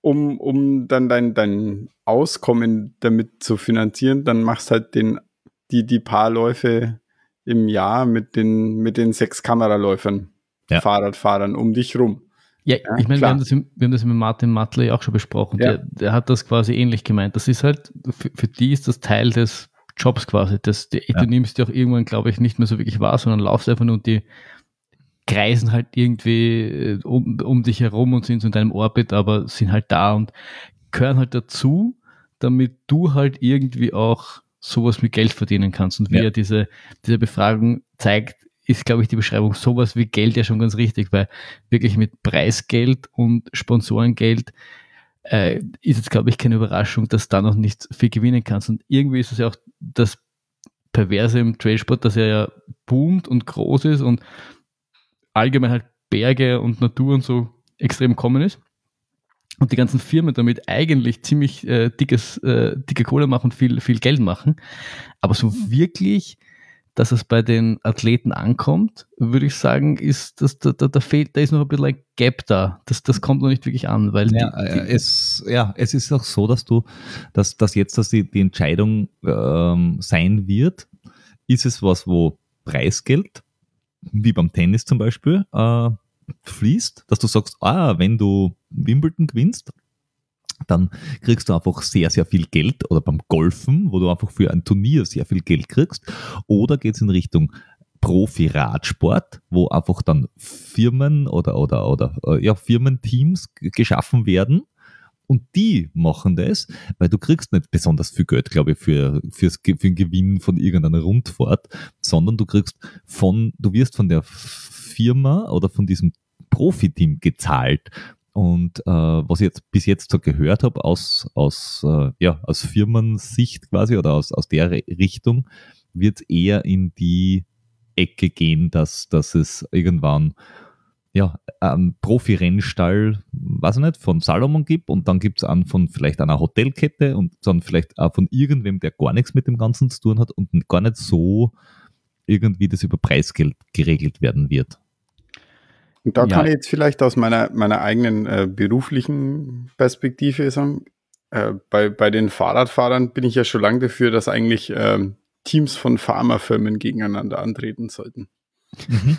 um, um dann dein, dein Auskommen damit zu finanzieren, dann machst halt den, die, die paar Läufe im Jahr mit den, mit den sechs Kameraläufern, ja. Fahrradfahrern um dich rum. Ja, ja ich meine, wir, haben das, wir haben das mit Martin Matley auch schon besprochen. Ja. Der, der, hat das quasi ähnlich gemeint. Das ist halt, für, für die ist das Teil des Jobs quasi. Das, die. Du nimmst die auch irgendwann, glaube ich, nicht mehr so wirklich wahr, sondern laufst einfach nur und die kreisen halt irgendwie äh, um, um dich herum und sind so in deinem Orbit, aber sind halt da und gehören halt dazu, damit du halt irgendwie auch sowas mit Geld verdienen kannst. Und wie ja. er diese, diese Befragung zeigt, ist, glaube ich, die Beschreibung sowas wie Geld ja schon ganz richtig, weil wirklich mit Preisgeld und Sponsorengeld äh, ist jetzt, glaube ich, keine Überraschung, dass da noch nicht viel gewinnen kannst. Und irgendwie ist es ja auch das Perverse im Trailsport, dass er ja boomt und groß ist und allgemein halt Berge und Natur und so extrem kommen ist und die ganzen Firmen damit eigentlich ziemlich äh, dickes, äh, dicke Kohle machen und viel, viel Geld machen. Aber so wirklich, dass es bei den Athleten ankommt, würde ich sagen, ist, dass da, da, da fehlt, da ist noch ein bisschen ein Gap da. Das, das kommt noch nicht wirklich an, weil ja, die, die, äh, es, ja, es ist auch so, dass du, dass, dass jetzt, dass die, die Entscheidung ähm, sein wird, ist es was, wo Preisgeld, wie beim Tennis zum Beispiel, äh, fließt, dass du sagst, ah, wenn du Wimbledon gewinnst, dann kriegst du einfach sehr, sehr viel Geld oder beim Golfen, wo du einfach für ein Turnier sehr viel Geld kriegst. Oder geht es in Richtung Profi-Radsport, wo einfach dann Firmen oder, oder, oder äh, ja, Firmenteams geschaffen werden. Und die machen das, weil du kriegst nicht besonders viel Geld, glaube ich, für, fürs, für den Gewinn von irgendeiner Rundfahrt, sondern du kriegst von, du wirst von der Firma oder von diesem Profiteam gezahlt. Und äh, was ich jetzt bis jetzt so gehört habe aus, aus, äh, ja, aus Firmensicht quasi oder aus, aus der Richtung, wird eher in die Ecke gehen, dass, dass es irgendwann ja, einen Profi-Rennstall, weiß ich nicht, von Salomon gibt und dann gibt es einen von vielleicht einer Hotelkette und dann vielleicht auch von irgendwem, der gar nichts mit dem Ganzen zu tun hat und gar nicht so irgendwie das über Preisgeld geregelt werden wird. Und da ja. kann ich jetzt vielleicht aus meiner, meiner eigenen äh, beruflichen Perspektive sagen, äh, bei, bei den Fahrradfahrern bin ich ja schon lange dafür, dass eigentlich ähm, Teams von Pharmafirmen gegeneinander antreten sollten. Mhm.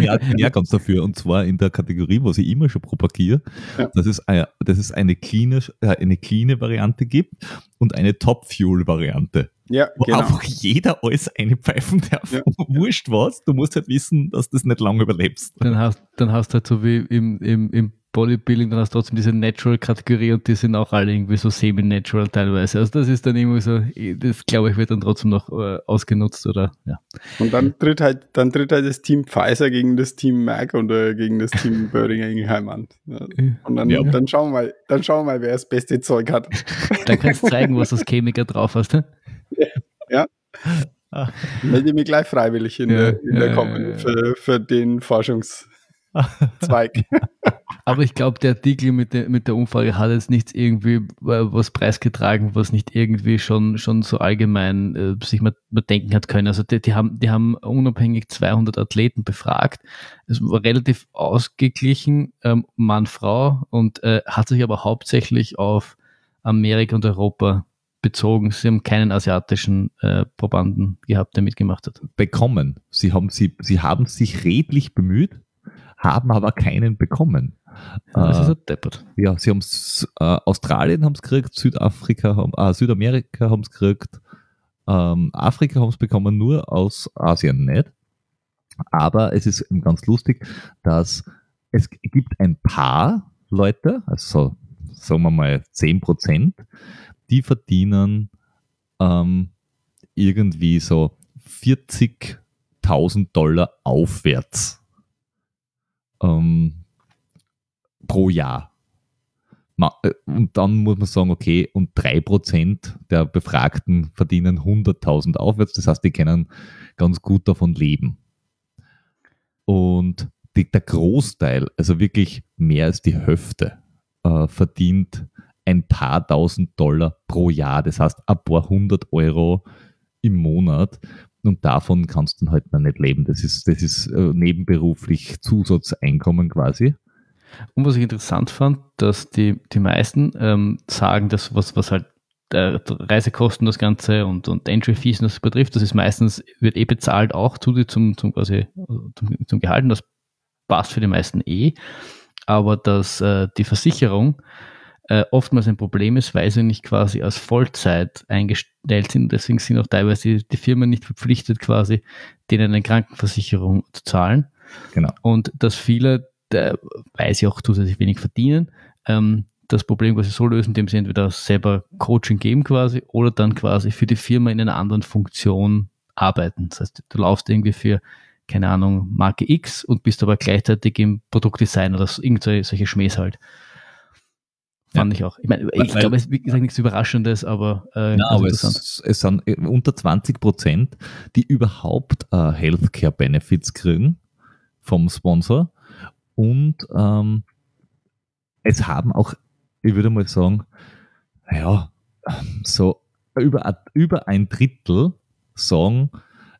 ja, ja, ganz dafür. Und zwar in der Kategorie, was ich immer schon propagiere, ja. dass, es, eine, dass es eine cleane, äh, eine cleane Variante gibt und eine Top-Fuel-Variante. Ja, wo genau. einfach jeder alles einpfeifen darf. Ja. Wurscht was, du musst halt wissen, dass du das nicht lange überlebst. Dann hast, dann hast du halt so wie im, im, im Bodybuilding, dann hast du trotzdem diese Natural-Kategorie und die sind auch alle irgendwie so semi-natural teilweise. Also das ist dann irgendwie so, das glaube ich wird dann trotzdem noch äh, ausgenutzt oder ja. Und dann tritt halt, dann tritt halt das Team Pfizer gegen das Team Merck oder gegen das Team Böhringer Ingelheim an. Und dann, ja. dann schauen wir mal, dann schauen wir mal, wer das beste Zeug hat. Dann kannst du zeigen, was das Chemiker drauf hast. Ne? Ja. Ah. Melde mich gleich freiwillig in ja, der, in der ja, für, für den Forschungs- Zweig. Aber ich glaube, der Artikel mit der, mit der Umfrage hat jetzt nichts irgendwie äh, was preisgetragen, was nicht irgendwie schon, schon so allgemein äh, sich mal, mal denken hat können. Also die, die, haben, die haben unabhängig 200 Athleten befragt. Es war relativ ausgeglichen, ähm, Mann, Frau, und äh, hat sich aber hauptsächlich auf Amerika und Europa bezogen. Sie haben keinen asiatischen äh, Probanden gehabt, der mitgemacht hat. Bekommen. Sie haben, sie, sie haben sich redlich bemüht haben aber keinen bekommen. das ist ein deppert. Ja, sie haben äh, Australien haben es gekriegt, Südafrika, haben, äh, Südamerika haben es gekriegt, ähm, Afrika haben es bekommen, nur aus Asien nicht. Aber es ist ganz lustig, dass es gibt ein paar Leute, also sagen wir mal 10 Prozent, die verdienen ähm, irgendwie so 40.000 Dollar aufwärts ähm, pro Jahr. Äh, und dann muss man sagen, okay, und 3% der Befragten verdienen 100.000 aufwärts. Das heißt, die können ganz gut davon leben. Und die, der Großteil, also wirklich mehr als die Hälfte, äh, verdient ein paar tausend Dollar pro Jahr. Das heißt, ein paar hundert Euro im Monat. Und davon kannst du halt noch nicht leben. Das ist, das ist äh, nebenberuflich Zusatzeinkommen quasi. Und was ich interessant fand, dass die, die meisten ähm, sagen, dass was, was halt äh, Reisekosten, das Ganze und, und Entry Fees das betrifft, das ist meistens, wird eh bezahlt auch zu zum, zum quasi zum, zum Gehalt das passt für die meisten eh. Aber dass äh, die Versicherung äh, oftmals ein Problem ist, weil sie nicht quasi als Vollzeit eingestellt sind. Deswegen sind auch teilweise die, die Firmen nicht verpflichtet, quasi denen eine Krankenversicherung zu zahlen. Genau. Und dass viele, der, weil sie auch zusätzlich wenig verdienen, ähm, das Problem quasi so lösen, indem sie entweder selber Coaching geben quasi oder dann quasi für die Firma in einer anderen Funktion arbeiten. Das heißt, du laufst irgendwie für, keine Ahnung, Marke X und bist aber gleichzeitig im Produktdesign oder so, irgendwelche Schmähs halt. Fand ja. ich auch. Ich meine, ich glaube, es ist wie gesagt nichts Überraschendes, aber, äh, na, aber es, es, sind äh, unter 20 Prozent, die überhaupt äh, Healthcare Benefits kriegen vom Sponsor. Und ähm, es haben auch, ich würde mal sagen, ja, so über, über ein Drittel sagen,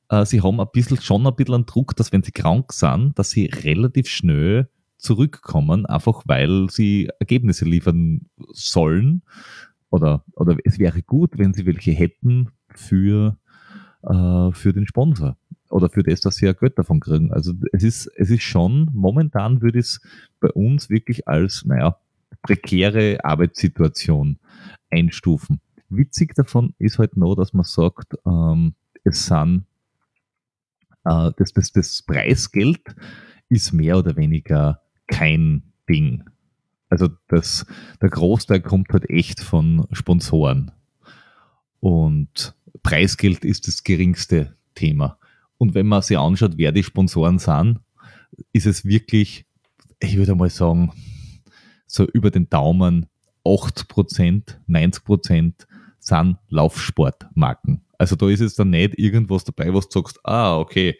äh, sie haben ein bisschen, schon ein bisschen einen Druck, dass wenn sie krank sind, dass sie relativ schnell zurückkommen, einfach weil sie Ergebnisse liefern sollen. Oder, oder es wäre gut, wenn sie welche hätten für, äh, für den Sponsor oder für das, dass sie ja Geld davon kriegen. Also es ist, es ist schon, momentan würde es bei uns wirklich als, naja, prekäre Arbeitssituation einstufen. Witzig davon ist halt noch, dass man sagt, ähm, es sind äh, das, das, das Preisgeld ist mehr oder weniger kein Ding. Also das, der Großteil kommt halt echt von Sponsoren. Und Preisgeld ist das geringste Thema. Und wenn man sich anschaut, wer die Sponsoren sind, ist es wirklich, ich würde mal sagen, so über den Daumen 8%, 90% sind Laufsportmarken. Also da ist es dann nicht irgendwas dabei, was du sagst, ah, okay,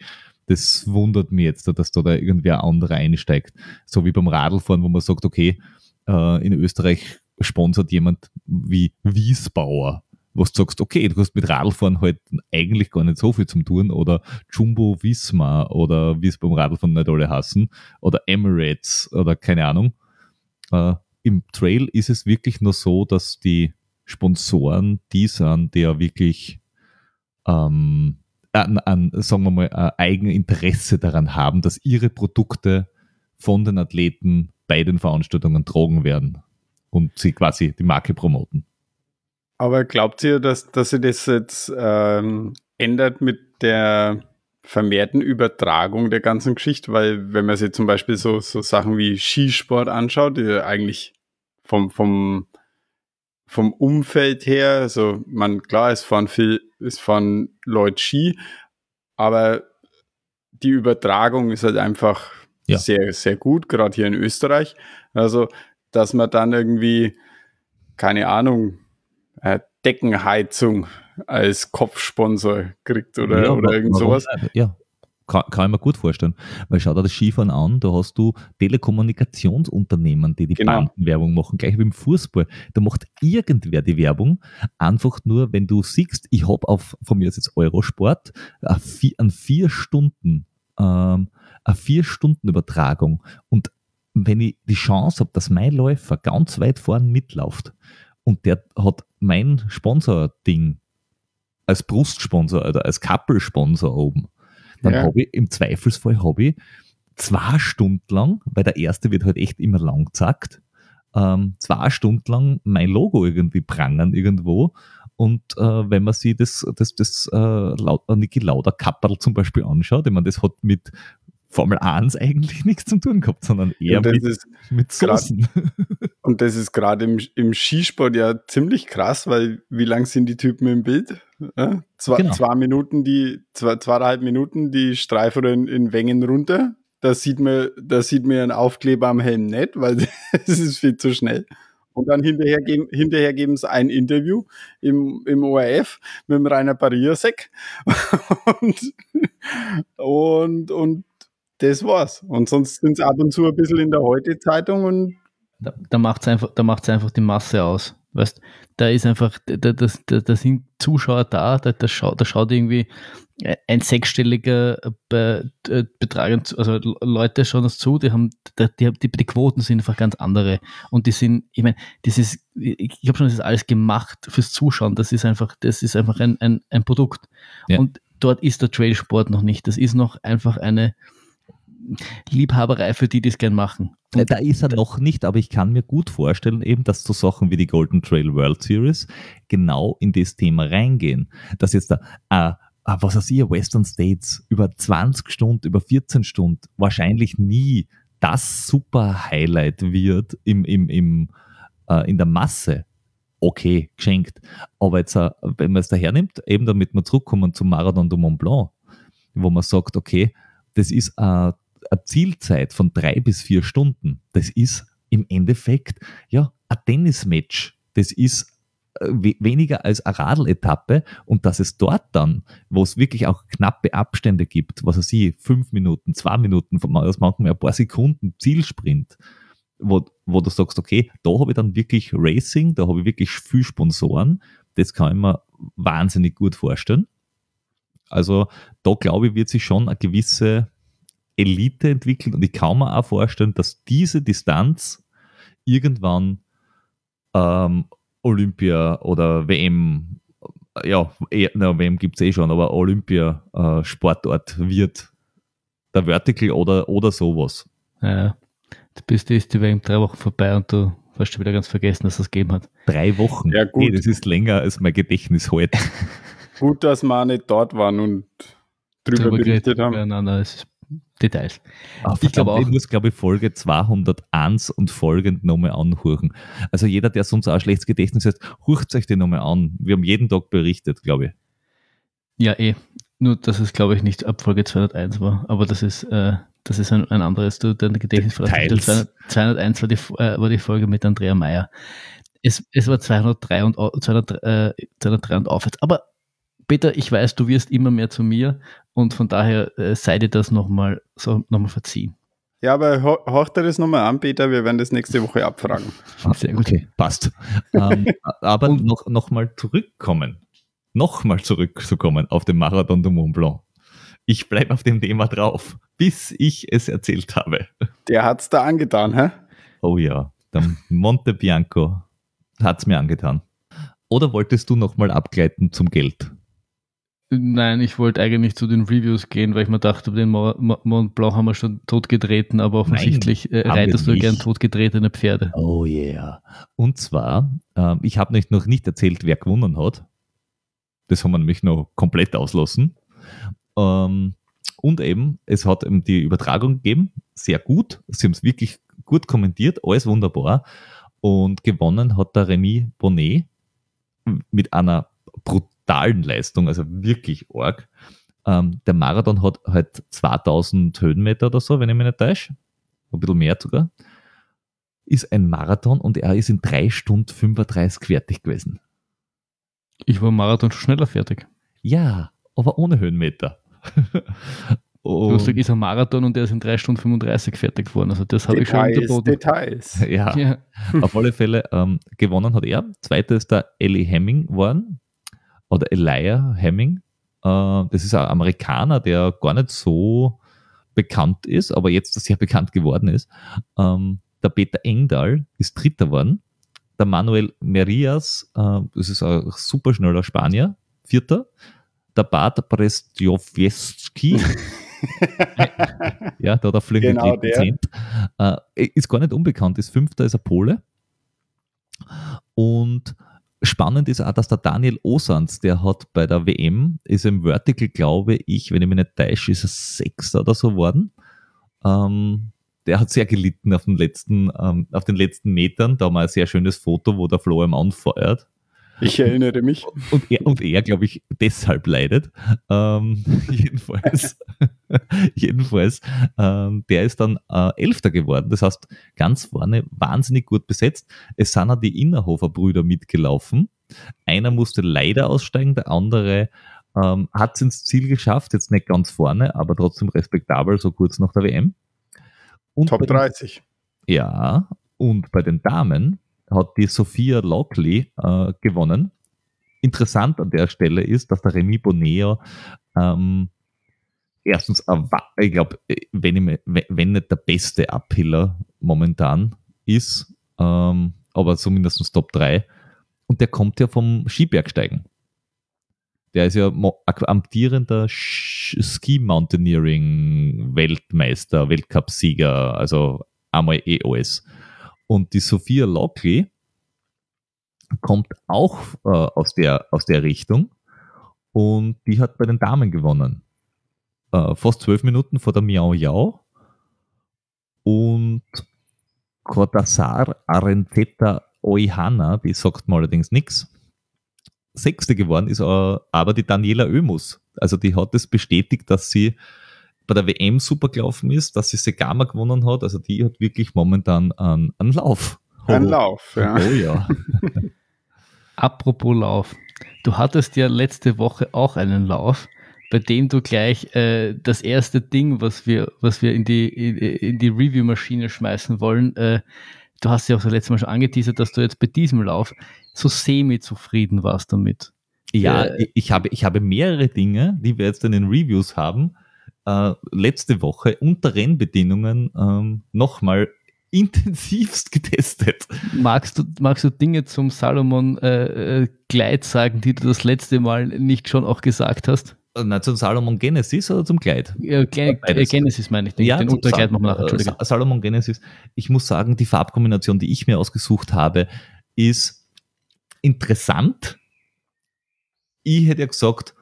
Das wundert mich jetzt, dass da, da irgendwer anderer einsteigt. So wie beim Radlfahren, wo man sagt, okay, äh, in Österreich sponsert jemand wie Wiesbauer, wo du sagst, okay, du hast mit Radlfahren halt eigentlich gar nicht so viel zum tun oder Jumbo Visma oder wie es beim Radlfahren nicht alle hassen oder Emirates oder keine Ahnung. Äh, Im Trail ist es wirklich nur so, dass die Sponsoren die sind, die ja wirklich ähm, an, an, sagen wir mal, ein Eigeninteresse daran haben, dass ihre Produkte von den Athleten bei den Veranstaltungen tragen werden und sie quasi die Marke promoten. Aber glaubt ihr, dass, dass sich das jetzt ähm, ändert mit der vermehrten Übertragung der ganzen Geschichte? Weil wenn man sich zum Beispiel so, so Sachen wie Skisport anschaut, die eigentlich vom, vom, vom Umfeld her, also man, klar, es fahren viel, es fahren Leute Ski, aber die Übertragung ist halt einfach ja. sehr, sehr gut, gerade hier in Österreich. Also, dass man dann irgendwie, keine Ahnung, äh, Deckenheizung als Kopfsponsor kriegt oder, ja, oder irgend sowas. Ja, kann, kann ich mir gut vorstellen. Weil schau dir das Skifahren an, da hast du Telekommunikationsunternehmen, die die genau. Bandenwerbung machen, gleich wie im Fußball. Da macht irgendwer die Werbung, einfach nur, wenn du siehst, ich habe auf, von mir ist jetzt Eurosport, an vier Stunden, ähm, eine vier Stunden Übertragung und wenn ich die Chance habe, dass mein Läufer ganz weit vorn mitläuft und der hat mein Sponsor-Ding als Brustsponsor oder als Couple-Sponsor oben, dann ja. habe ich im Zweifelsfall habe ich zwei Stunden lang, weil der erste wird halt echt immer lang zackt, ähm, zwei Stunden lang mein Logo irgendwie prangern irgendwo. Und äh, wenn man sich das, das, das äh, Niki Lauda Kapperl zum Beispiel anschaut, ich meine, das hat mit Formel 1 eigentlich nichts zu tun gehabt, sondern eher mit, ist mit Soßen. Grad, und das ist gerade im, im Skisport ja ziemlich krass, weil wie lang sind die Typen im Bild? Ja, zwei, genau. zwei Minuten, die, zwei, zweieinhalb Minuten die Streifen in, in Wengen runter. Da sieht man, da sieht man einen Aufkleber am Helm nicht, weil es ist viel zu schnell. Und dann hinterher geben, hinterher geben sie ein Interview im, im ORF mit dem Rainer Pariasek. und, und, und das war's. Und sonst sind es ab und zu ein bisschen in der Heute-Zeitung und. Da, da macht es einfach, einfach die Masse aus. Weißt, da ist einfach, da, da, da, sind Zuschauer da, da, da, schaut, da schaut irgendwie ein sechsstelliger Be äh, Betrag, also Leute schauen das zu, die haben, die, die, die Quoten sind einfach ganz andere. Und die sind, ich meine, das ist, ich habe schon das alles gemacht fürs Zuschauen. Das ist einfach, das ist einfach ein, ein, ein Produkt. Ja. Und dort ist der Trailsport noch nicht. Das ist noch einfach eine, Liebhaberei für die, die es gern machen. Und da ist er noch nicht, aber ich kann mir gut vorstellen, eben, dass so Sachen wie die Golden Trail World Series genau in das Thema reingehen. Dass jetzt da, äh, was weiß ich, Western States über 20 Stunden, über 14 Stunden wahrscheinlich nie das super Highlight wird im, im, im, äh, in der Masse. Okay, geschenkt. Aber jetzt, äh, wenn man es daher nimmt, eben damit wir zurückkommen zum Marathon du Mont Blanc, wo man sagt, okay, das ist äh, eine Zielzeit von drei bis vier Stunden, das ist im Endeffekt ja ein Tennismatch. Das ist äh, weniger als eine Radletappe und dass es dort dann, wo es wirklich auch knappe Abstände gibt, was weiß ich, fünf Minuten, zwei Minuten, das manchmal ein paar Sekunden Zielsprint, wo, wo du sagst, okay, da habe ich dann wirklich Racing, da habe ich wirklich viel Sponsoren, das kann ich mir wahnsinnig gut vorstellen. Also da glaube ich, wird sich schon eine gewisse Elite entwickelt und ich kann mir auch vorstellen, dass diese Distanz irgendwann ähm, Olympia oder WM, ja, eh, na, WM gibt es eh schon, aber Olympia-Sportort äh, wird. Der Vertical oder, oder sowas. Ja, du bist ist die WM drei Wochen vorbei und du hast schon wieder ganz vergessen, dass es das gegeben hat. Drei Wochen? Ja, gut. Nee, das ist länger als mein Gedächtnis heute. gut, dass wir auch nicht dort waren und drüber, drüber berichtet haben. Nein, nein, es ist Details. Ach, ich glaube auch. Ich muss, glaube ich, Folge 201 und folgend nochmal anhören. Also jeder, der sonst auch ein schlechtes Gedächtnis hat, hurcht euch den nochmal an. Wir haben jeden Tag berichtet, glaube ich. Ja, eh. Nur, dass es, glaube ich, nicht ab Folge 201 war. Aber das ist, äh, das ist ein, ein anderes. Du, dein Gedächtnis 201 war die, äh, war die Folge mit Andrea Meyer. Es, es war 203 und, 203, äh, 203 und aufwärts. Aber Peter, ich weiß, du wirst immer mehr zu mir und von daher äh, sei dir das nochmal so, noch verziehen. Ja, aber ho horch dir das nochmal an, Peter. Wir werden das nächste Woche abfragen. Sehr gut. Okay, passt. ähm, aber noch, noch mal zurückkommen. Nochmal zurückzukommen auf den Marathon du Mont Blanc. Ich bleibe auf dem Thema drauf, bis ich es erzählt habe. Der hat's da angetan, hä? Oh ja, der Monte Bianco hat's mir angetan. Oder wolltest du nochmal abgleiten zum Geld? Nein, ich wollte eigentlich zu den Reviews gehen, weil ich mir dachte, den Mont Blanc haben wir schon totgetreten, aber offensichtlich Nein, äh, reitest du gern totgetretene Pferde. Oh yeah. Und zwar, äh, ich habe noch nicht erzählt, wer gewonnen hat. Das haben wir nämlich noch komplett auslassen. Ähm, und eben, es hat eben die Übertragung gegeben, sehr gut. Sie haben es wirklich gut kommentiert, alles wunderbar. Und gewonnen hat der Remy Bonnet mit einer brutalen brutalen Leistung, also wirklich arg. Ähm, der Marathon hat halt 2000 Höhenmeter oder so, wenn ich mich nicht täusche. Ein bisschen mehr sogar. Ist ein Marathon und er ist in 3 Stunden 35 fertig gewesen. Ich war im Marathon schon schneller fertig. Ja, aber ohne Höhenmeter. Lustig ist ein Marathon und der ist in 3 Stunden 35 fertig geworden. Also das habe ich schon unterboten. Details. Ja, ja. auf alle Fälle ähm, gewonnen hat er. Zweiter ist der Ellie Hemming geworden oder Elijah Hemming. Äh, das ist ein Amerikaner, der gar nicht so bekannt ist, aber jetzt sehr bekannt geworden ist. Ähm, der Peter Engdahl ist Dritter geworden. Der Manuel Merias, äh, das ist ein super schneller Spanier, Vierter. Der Bart Brestjowski, ja, da hat er fliegend genau Prozent. Äh, ist gar nicht unbekannt, ist Fünfter, ist ein Pole. Und Spannend ist auch, dass der Daniel Osans, der hat bei der WM, ist im Vertical, glaube ich, wenn ich mich nicht täusche, ist er Sechster oder so geworden. Ähm, der hat sehr gelitten auf den letzten, ähm, auf den letzten Metern. Da haben wir ein sehr schönes Foto, wo der Flo ihm anfeuert. Ich erinnere mich. Und er, und er glaube ich, deshalb leidet. Ähm, jedenfalls, jedenfalls ähm, der ist dann äh, Elfter geworden. Das heißt, ganz vorne wahnsinnig gut besetzt. Es sind auch die Innerhofer Brüder mitgelaufen. Einer musste leider aussteigen, der andere ähm, hat es ins Ziel geschafft, jetzt nicht ganz vorne, aber trotzdem respektabel, so kurz nach der WM. Und Top 30. Den, ja, und bei den Damen hat die Sophia Lockley äh, gewonnen. Interessant an der Stelle ist, dass der Remy Boneo ähm, erstens, ich glaube, wenn, wenn nicht der beste Uphiller momentan ist, ähm, aber zumindest Top 3. Und der kommt ja vom Skibergsteigen. Der ist ja amtierender Ski Mountaineering Weltmeister, Weltcupsieger, also einmal EOS. Und die Sophia Lockley kommt auch äh, aus, der, aus der Richtung und die hat bei den Damen gewonnen. Äh, fast zwölf Minuten vor der Miao Yao und Cortazar Arenzeta Oihana, die sagt mir allerdings nichts. Sechste geworden ist äh, aber die Daniela Oemus. Also die hat es bestätigt, dass sie bei der WM super gelaufen ist, dass sie Segama gewonnen hat. Also die hat wirklich momentan einen, einen Lauf. Oh. Ein Lauf, ja. Oh ja. Apropos Lauf. Du hattest ja letzte Woche auch einen Lauf, bei dem du gleich äh, das erste Ding, was wir, was wir in die, in, in die Review-Maschine schmeißen wollen, äh, du hast ja auch das letzte Mal schon angeteasert, dass du jetzt bei diesem Lauf so semi-zufrieden warst damit. Ja, äh, ich, habe, ich habe mehrere Dinge, die wir jetzt in den Reviews haben, äh, letzte Woche unter Rennbedingungen ähm, nochmal intensivst getestet. Magst du, magst du Dinge zum Salomon äh, äh, Gleit sagen, die du das letzte Mal nicht schon auch gesagt hast? Äh, nein, zum Salomon Genesis oder zum Gleit? Ja, äh, Genesis meine ich. Den, ja, den Untergleit machen wir nachher, Entschuldigung. Salomon Genesis. Ich muss sagen, die Farbkombination, die ich mir ausgesucht habe, ist interessant. Ich hätte ja gesagt,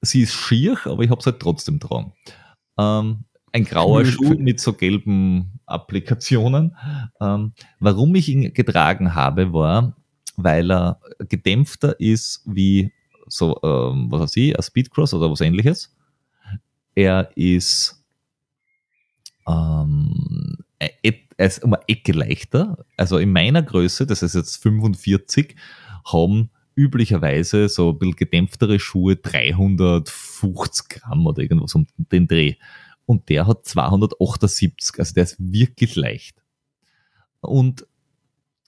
sie ist schier, aber ich habe es halt trotzdem dran. Ähm, ein grauer Schuh mit so gelben Applikationen. Ähm, warum ich ihn getragen habe, war, weil er gedämpfter ist wie so, ähm, was weiß ich, ein Speedcross oder was ähnliches. Er ist, ähm, er ist um eine Ecke leichter. Also in meiner Größe, das ist jetzt 45, haben üblicherweise so ein bisschen gedämpftere Schuhe 350 Gramm oder irgendwas um den Dreh. Und der hat 278, also der ist wirklich leicht. Und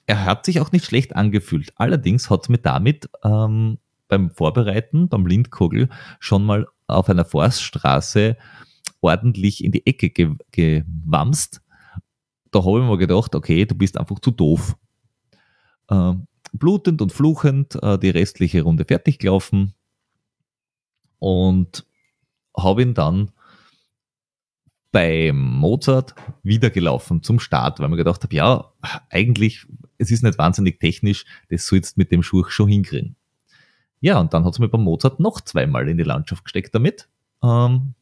er hat sich auch nicht schlecht angefühlt. Allerdings hat es mir damit ähm, beim Vorbereiten, beim Lindkogel, schon mal auf einer Forststraße ordentlich in die Ecke ge gewamst. Da habe ich mir gedacht, okay, du bist einfach zu doof. Ähm, blutend und fluchend äh, die restliche Runde fertig gelaufen und habe ihn dann bei Mozart wieder gelaufen zum Start, weil man gedacht habe, ja, eigentlich, es ist nicht wahnsinnig technisch, das soll jetzt mit dem Schuh schon hinkriegen. Ja, und dann hat es mir beim Mozart noch zweimal in die Landschaft gesteckt damit. Ähm,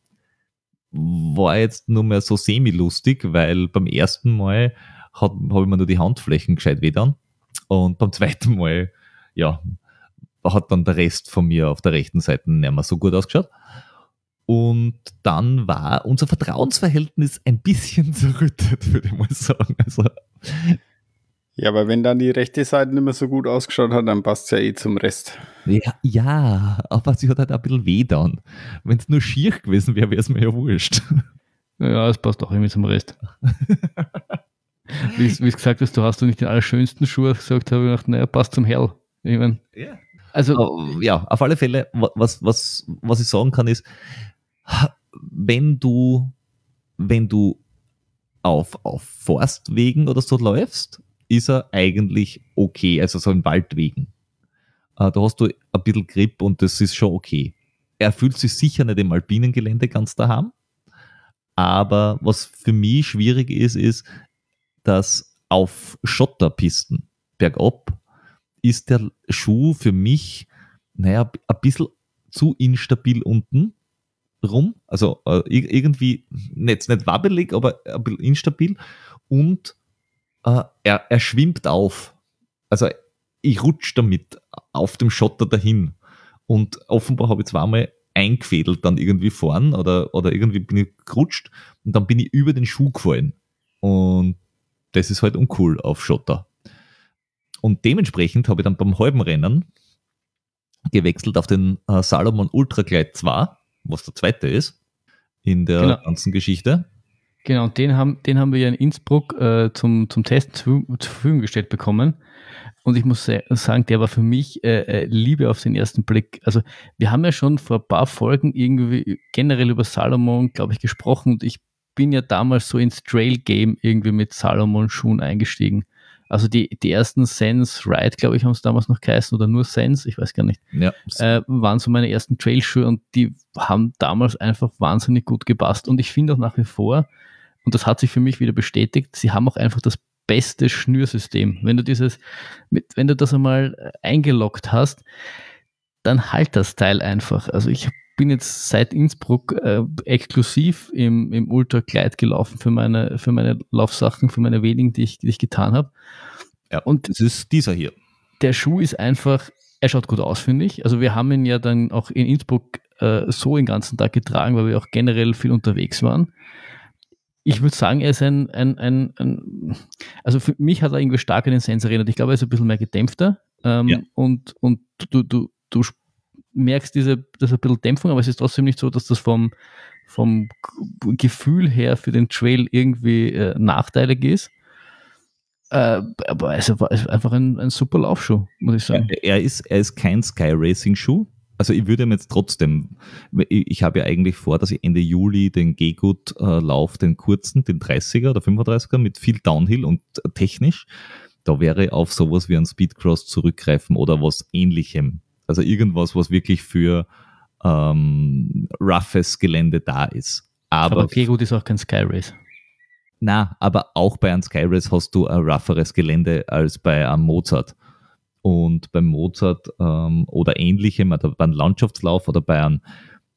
war jetzt nur mehr so semi-lustig, weil beim ersten Mal habe ich mir nur die Handflächen gescheit wedern und beim zweiten Mal, ja, hat dann der Rest von mir auf der rechten Seite nicht mehr so gut ausgeschaut. Und dann war unser Vertrauensverhältnis ein bisschen zerrüttet, würde ich mal sagen. Also, ja, aber wenn dann die rechte Seite nicht mehr so gut ausgeschaut hat, dann passt es ja eh zum Rest. Ja, ja aber sie hat halt ein bisschen weh dann. Wenn es nur schier gewesen wäre, wäre es mir ja wurscht. Ja, es passt auch irgendwie zum Rest. wie du gesagt hast, du hast du nicht den allerschönsten Schuh gesagt, habe ich gedacht, naja, passt zum Hell. Ich mein, ja. Also, ja, auf alle Fälle, was, was, was ich sagen kann, ist, wenn du, wenn du auf, auf Forstwegen oder so läufst, ist er eigentlich okay, also so in Waldwegen. Äh, da hast du ein bisschen Grip und das ist schon okay. Er fühlt sich sicher nicht im alpinen Gelände ganz daheim, aber was für mich schwierig ist, ist, dass auf Schotterpisten bergab ist der Schuh für mich, naja, ein bisschen zu instabil unten rum. Also äh, irgendwie nicht, nicht wabbelig, aber ein bisschen instabil. Und äh, er, er schwimmt auf. Also ich rutsche damit auf dem Schotter dahin. Und offenbar habe ich zweimal eingefädelt dann irgendwie vorn oder, oder irgendwie bin ich gerutscht und dann bin ich über den Schuh gefallen. Und das ist halt uncool auf Schotter. Und dementsprechend habe ich dann beim halben Rennen gewechselt auf den äh, Salomon Ultra Glide 2, was der zweite ist in der genau. ganzen Geschichte. Genau, und den haben, den haben wir ja in Innsbruck äh, zum, zum Testen zu, zur Verfügung gestellt bekommen. Und ich muss sagen, der war für mich äh, äh, Liebe auf den ersten Blick. Also wir haben ja schon vor ein paar Folgen irgendwie generell über Salomon, glaube ich, gesprochen. Und ich bin ja damals so ins Trail-Game irgendwie mit Salomon-Schuhen eingestiegen. Also die, die ersten Sense Ride, glaube ich, haben es damals noch geheißen oder nur Sense, ich weiß gar nicht, ja. äh, waren so meine ersten Trailschuhe und die haben damals einfach wahnsinnig gut gepasst. Und ich finde auch nach wie vor, und das hat sich für mich wieder bestätigt, sie haben auch einfach das beste Schnürsystem. Wenn du dieses, mit, wenn du das einmal äh, eingeloggt hast, dann halt das Teil einfach. Also ich bin jetzt seit Innsbruck äh, exklusiv im, im Ultra Glide gelaufen für meine, für meine Laufsachen, für meine wenigen, die ich, die ich getan habe. Ja, und es ist dieser hier. Der Schuh ist einfach, er schaut gut aus, finde ich. Also wir haben ihn ja dann auch in Innsbruck äh, so den ganzen Tag getragen, weil wir auch generell viel unterwegs waren. Ich würde sagen, er ist ein, ein, ein, ein, also für mich hat er irgendwie stark an den Sensor erinnert. Ich glaube, er ist ein bisschen mehr gedämpfter ähm, ja. und, und du, du, du merkst diese, das ein bisschen Dämpfung, aber es ist trotzdem nicht so, dass das vom, vom Gefühl her für den Trail irgendwie äh, nachteilig ist. Äh, aber es ist einfach ein, ein super Laufschuh, muss ich sagen. Er ist, er ist kein Sky Racing Schuh. Also ich würde ihm jetzt trotzdem, ich, ich habe ja eigentlich vor, dass ich Ende Juli den Gehgut äh, Lauf, den kurzen, den 30er oder 35er mit viel Downhill und äh, technisch, da wäre auf sowas wie ein Speedcross zurückgreifen oder was ähnlichem also irgendwas, was wirklich für ähm, roughes Gelände da ist. Aber, aber okay, gut ist auch kein Sky Race. Na, aber auch bei einem Sky Race hast du ein rougheres Gelände als bei einem Mozart. Und beim Mozart ähm, oder ähnlichem, oder beim Landschaftslauf oder bei einem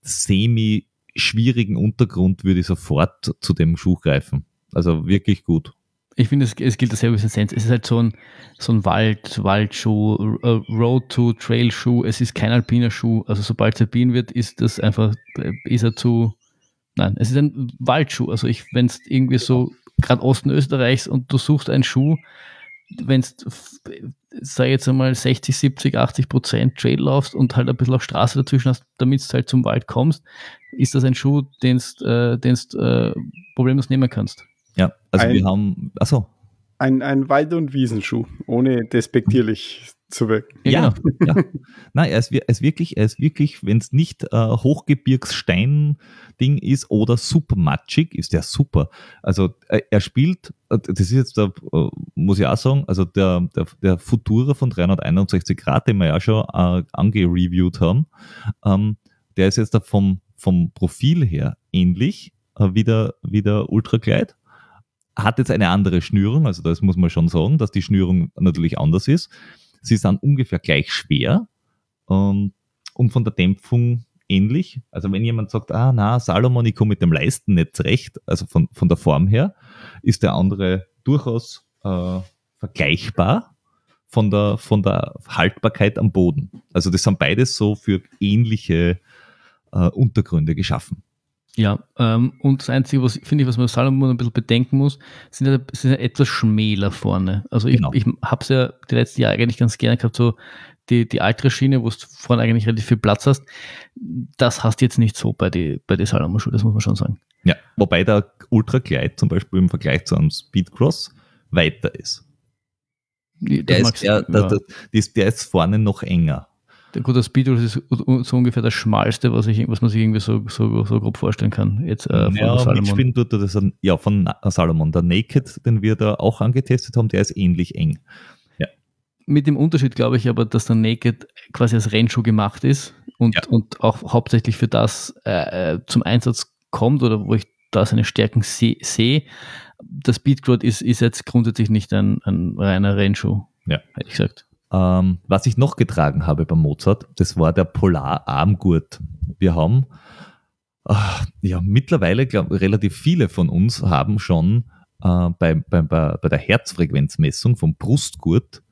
semi-schwierigen Untergrund würde ich sofort zu dem Schuh greifen. Also wirklich gut ich finde, es, es gilt dasselbe Sense. Es ist halt so ein, so ein Wald, Waldschuh, Road to Trail Schuh. Es ist kein alpiner Schuh. Also sobald es alpin wird, ist das einfach, ist er zu, nein, es ist ein Waldschuh. Also ich, wenn es irgendwie so, gerade Osten Österreichs und du suchst einen Schuh, wenn du, sag jetzt einmal 60, 70, 80 Prozent Trail laufst und halt ein bisschen auf Straße dazwischen hast, damit du halt zum Wald kommst, ist das ein Schuh, den du äh, äh, problemlos nehmen kannst. Ja, also Ein- wir haben, achso, Ein, ein Wald- und Wiesenschuh, ohne despektierlich zu wirken. Ja, ja, ja. Nein, er ist, er ist wirklich, er ist wirklich, wenn es nicht äh, Hochgebirgsstein-Ding ist oder super matschig, ist der super. Also äh, er spielt, äh, das ist jetzt, der, äh, muss ich auch sagen, also der, der, der Futura von 361 Grad, den wir ja schon äh, angereviewt haben, ähm, der ist jetzt da vom, vom Profil her ähnlich äh, wie, der, wie der Ultra Glide. Hat jetzt eine andere Schnürung, also das muss man schon sagen, dass die Schnürung natürlich anders ist. Sie sind ungefähr gleich schwer ähm, und von der Dämpfung ähnlich. Also wenn jemand sagt, ah na, Salomon, ich komme mit dem Leisten nicht zurecht, also von, von der Form her, ist der andere durchaus äh, vergleichbar von der, von der Haltbarkeit am Boden. Also das sind beides so für ähnliche äh, Untergründe geschaffen. Ja, ähm, und das Einzige, was finde ich, was man Salomon ein bisschen bedenken muss, sind ja, sind ja etwas schmäler vorne. Also ich, Genau. ich habe es ja die letzten Jahre eigentlich ganz gerne gehabt, so die, die alte Schiene, wo du vorne eigentlich relativ viel Platz hast. Das hast du jetzt nicht so bei die, bei die Salomon-Schuhe, das muss man schon sagen. Ja, wobei der Ultra Glide zum Beispiel im Vergleich zu einem Speedcross weiter ist. Der ist, der, ja. der, der, der ist, der ist vorne noch enger. Der gute Speedrun ist so ungefähr das Schmalste, was, ich, was man sich irgendwie so, so, so grob vorstellen kann. Jetzt äh, von ja, Salomon. mitspielen tut er das an, ja, von Salomon. Der Naked, den wir da auch angetestet haben, der ist ähnlich eng. Mit dem Unterschied glaube ich aber, dass der Naked quasi als Rennschuh gemacht ist und, Ja. und auch hauptsächlich für das äh, äh, zum Einsatz kommt oder wo ich da seine Stärken se- sehe. Der Speedquad ist, ist jetzt grundsätzlich nicht ein, ein reiner Rennschuh, Ja. hätte ich gesagt. Ähm, was ich noch getragen habe beim Mozart, das war der Polar-Armgurt. Wir haben, ah, ja, mittlerweile, glaube relativ viele von uns haben schon äh, bei, bei, bei, bei der Herzfrequenzmessung vom Brustgurt,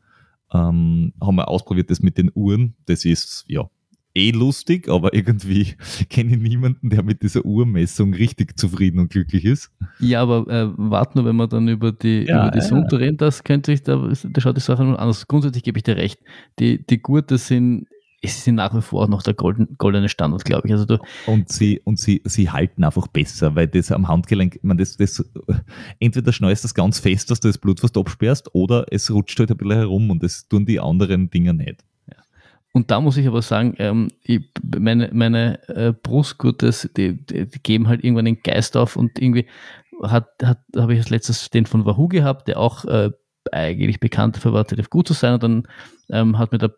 ähm, haben wir ausprobiert, das mit den Uhren. Das ist, ja, eh lustig, aber irgendwie kenne ich niemanden, der mit dieser Uhrmessung richtig zufrieden und glücklich ist. Ja, aber äh, warte nur, wenn wir dann über die, Ja, über die ja. Sunte reden, das könnte ich, da, da schaut die Sache nun anders. Grundsätzlich gebe ich dir recht. Die, die Gurte sind, es sind nach wie vor auch noch der golden, goldene Standard, glaube ich. Also du, Und sie, und sie, sie halten einfach besser, weil das am Handgelenk, man das, das, entweder schneust das ganz fest, dass du das Blut fast absperrst, oder es rutscht halt ein bisschen herum und das tun die anderen Dinger nicht. Und da muss ich aber sagen, ähm, ich, meine, meine äh, Brustgurtes, die, die, die geben halt irgendwann den Geist auf und irgendwie hat, hat, habe ich als letztes den von Wahoo gehabt, der auch äh, eigentlich bekannt dafür war, relativ gut zu sein. Und dann ähm, hat mir der,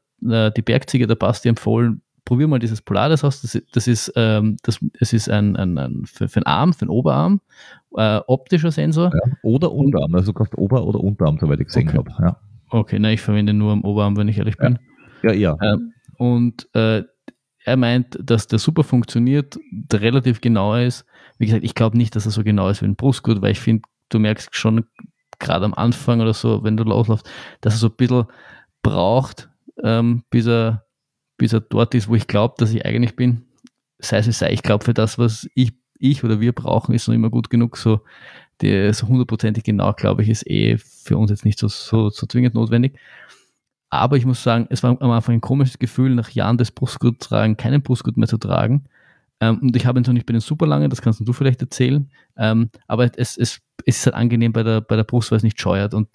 äh, die Bergziege, der Basti, empfohlen, probier mal dieses Polaris aus. Das, das ist, ähm, das, das ist ein, ein, ein für, für den Arm, für den Oberarm, äh, optischer Sensor. Ja. Oder Unterarm, also du kannst Ober- oder Unterarm, soweit ich gesehen Okay. habe. Ja, Okay, na, ich verwende nur am Oberarm, wenn ich ehrlich bin. ja. Ja. Ähm, und äh, er meint, dass der super funktioniert, der relativ genau ist. Wie gesagt, ich glaube nicht, dass er so genau ist wie ein Brustgurt, weil ich finde, du merkst schon gerade am Anfang oder so, wenn du losläufst, dass er so ein bisschen braucht, ähm, bis, er, bis er dort ist, wo ich glaube, dass ich eigentlich bin. Sei es sei, ich glaube, für das, was ich, ich oder wir brauchen, ist noch immer gut genug. So, die, so hundertprozentig genau, glaube ich, ist eh für uns jetzt nicht so, so, so zwingend notwendig. Aber ich muss sagen, es war am Anfang ein komisches Gefühl, nach Jahren des Brustgurt tragen, keinen Brustgurt mehr zu tragen. Ähm, und ich habe ihn noch nicht bei den super lange, das kannst du vielleicht erzählen. Ähm, aber es, es, es ist halt angenehm bei der, bei der Brust, weil es nicht scheuert. Und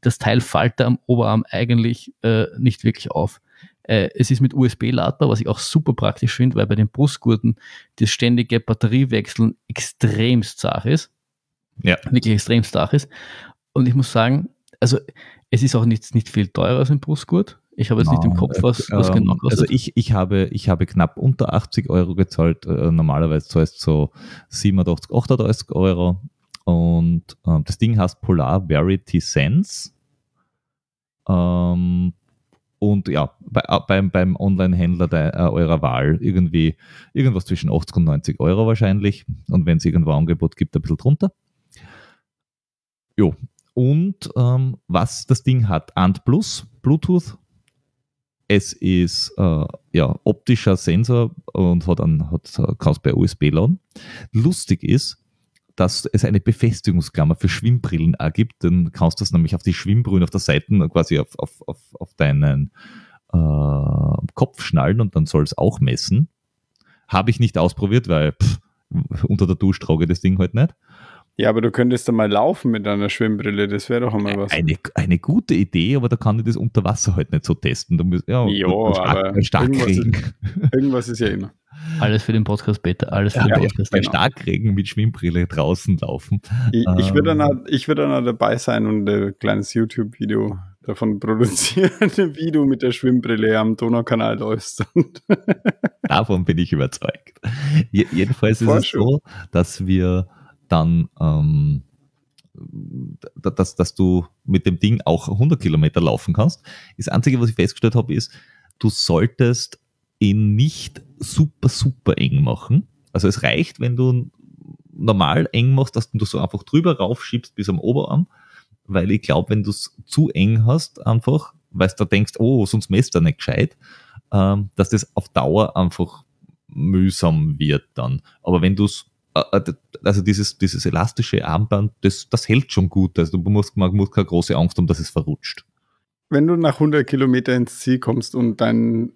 das Teil fällt da am Oberarm eigentlich äh, nicht wirklich auf. Äh, es ist mit USB ladbar, was ich auch super praktisch finde, weil bei den Brustgurten das ständige Batteriewechseln extremst zart ist. Ja. Wirklich extremst zart ist. Und ich muss sagen, also es ist auch nicht, nicht viel teurer als ein Brustgurt. Ich habe jetzt nicht im Kopf, was, was Ähm, genau kostet. Also ich, ich, habe, ich habe knapp unter 80 Euro gezahlt. Äh, normalerweise zahlst du so 87, 38 Euro. Und ähm, das Ding heißt Polar Verity Sense. Ähm, und ja, bei, äh, beim, beim Online-Händler äh, eurer Wahl irgendwie irgendwas zwischen 80 und 90 Euro wahrscheinlich. Und wenn es irgendwo Angebot gibt, ein bisschen drunter. Jo. Und ähm, was das Ding hat, Ant Plus, Bluetooth, es ist äh, ja, optischer Sensor und hat einen, hat, kannst bei USB laden. Lustig ist, dass es eine Befestigungsklammer für Schwimmbrillen auch gibt. Dann kannst du das nämlich auf die Schwimmbrühen auf der Seite quasi auf, auf, auf, auf deinen äh, Kopf schnallen und dann soll es auch messen. Habe ich nicht ausprobiert, weil pff, unter der Dusche trage das Ding halt nicht. Ja, aber du könntest da mal laufen mit einer Schwimmbrille, das wäre doch einmal was. Eine, eine gute Idee, aber da kann ich das unter Wasser halt nicht so testen. Da muss, ja, jo, stark, aber stark irgendwas ist, irgendwas ist ja immer. Alles für den Podcast, Peter. Alles für Ja, den bei, Podcast. bei genau. Starkregen mit Schwimmbrille draußen laufen. Ich, ich würde Ähm. dann, auch- ich würd dann auch dabei sein und ein kleines YouTube-Video davon produzieren, wie du mit der Schwimmbrille am Donaukanal läufst. Davon bin ich überzeugt. Je, jedenfalls ist Voll es schön. so, dass wir dann, ähm, da- dass, dass du mit dem Ding auch 100 Kilometer laufen kannst. Das Einzige, was ich festgestellt habe, ist, du solltest ihn nicht super, super eng machen. Also es reicht, wenn du normal eng machst, dass du so einfach drüber raufschiebst bis am Oberarm, weil ich glaube, wenn du es zu eng hast, einfach, weil du denkst, oh, sonst messt er nicht gescheit, ähm, dass das auf Dauer einfach mühsam wird dann. Aber wenn du es, also dieses, dieses elastische Armband, das, das hält schon gut. Also du musst, man muss keine große Angst haben, dass es verrutscht. wenn du nach 100 Kilometer ins Ziel kommst und dein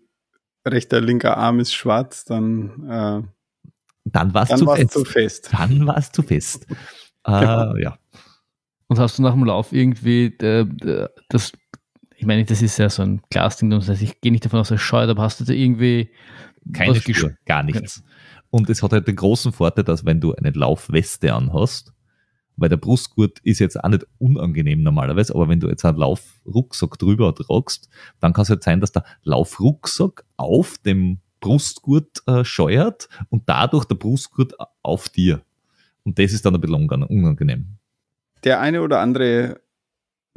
rechter, linker Arm ist schwarz, dann, äh, Dann war es dann zu zu fest. Dann war es zu fest. Äh. Ja. Und hast du nach dem Lauf irgendwie äh, äh, das, ich meine, das ist ja so ein Glasding, das heißt, ich gehe nicht davon aus, dass es scheut, aber hast du da irgendwie Keine Spur, gar nichts. Und es hat halt den großen Vorteil, dass wenn du eine Laufweste anhast, weil der Brustgurt ist jetzt auch nicht unangenehm normalerweise, aber wenn du jetzt einen Laufrucksack drüber tragst, dann kann es halt sein, dass der Laufrucksack auf dem Brustgurt äh, scheuert und dadurch der Brustgurt auf dir. Und das ist dann ein bisschen unang- unangenehm. Der eine oder andere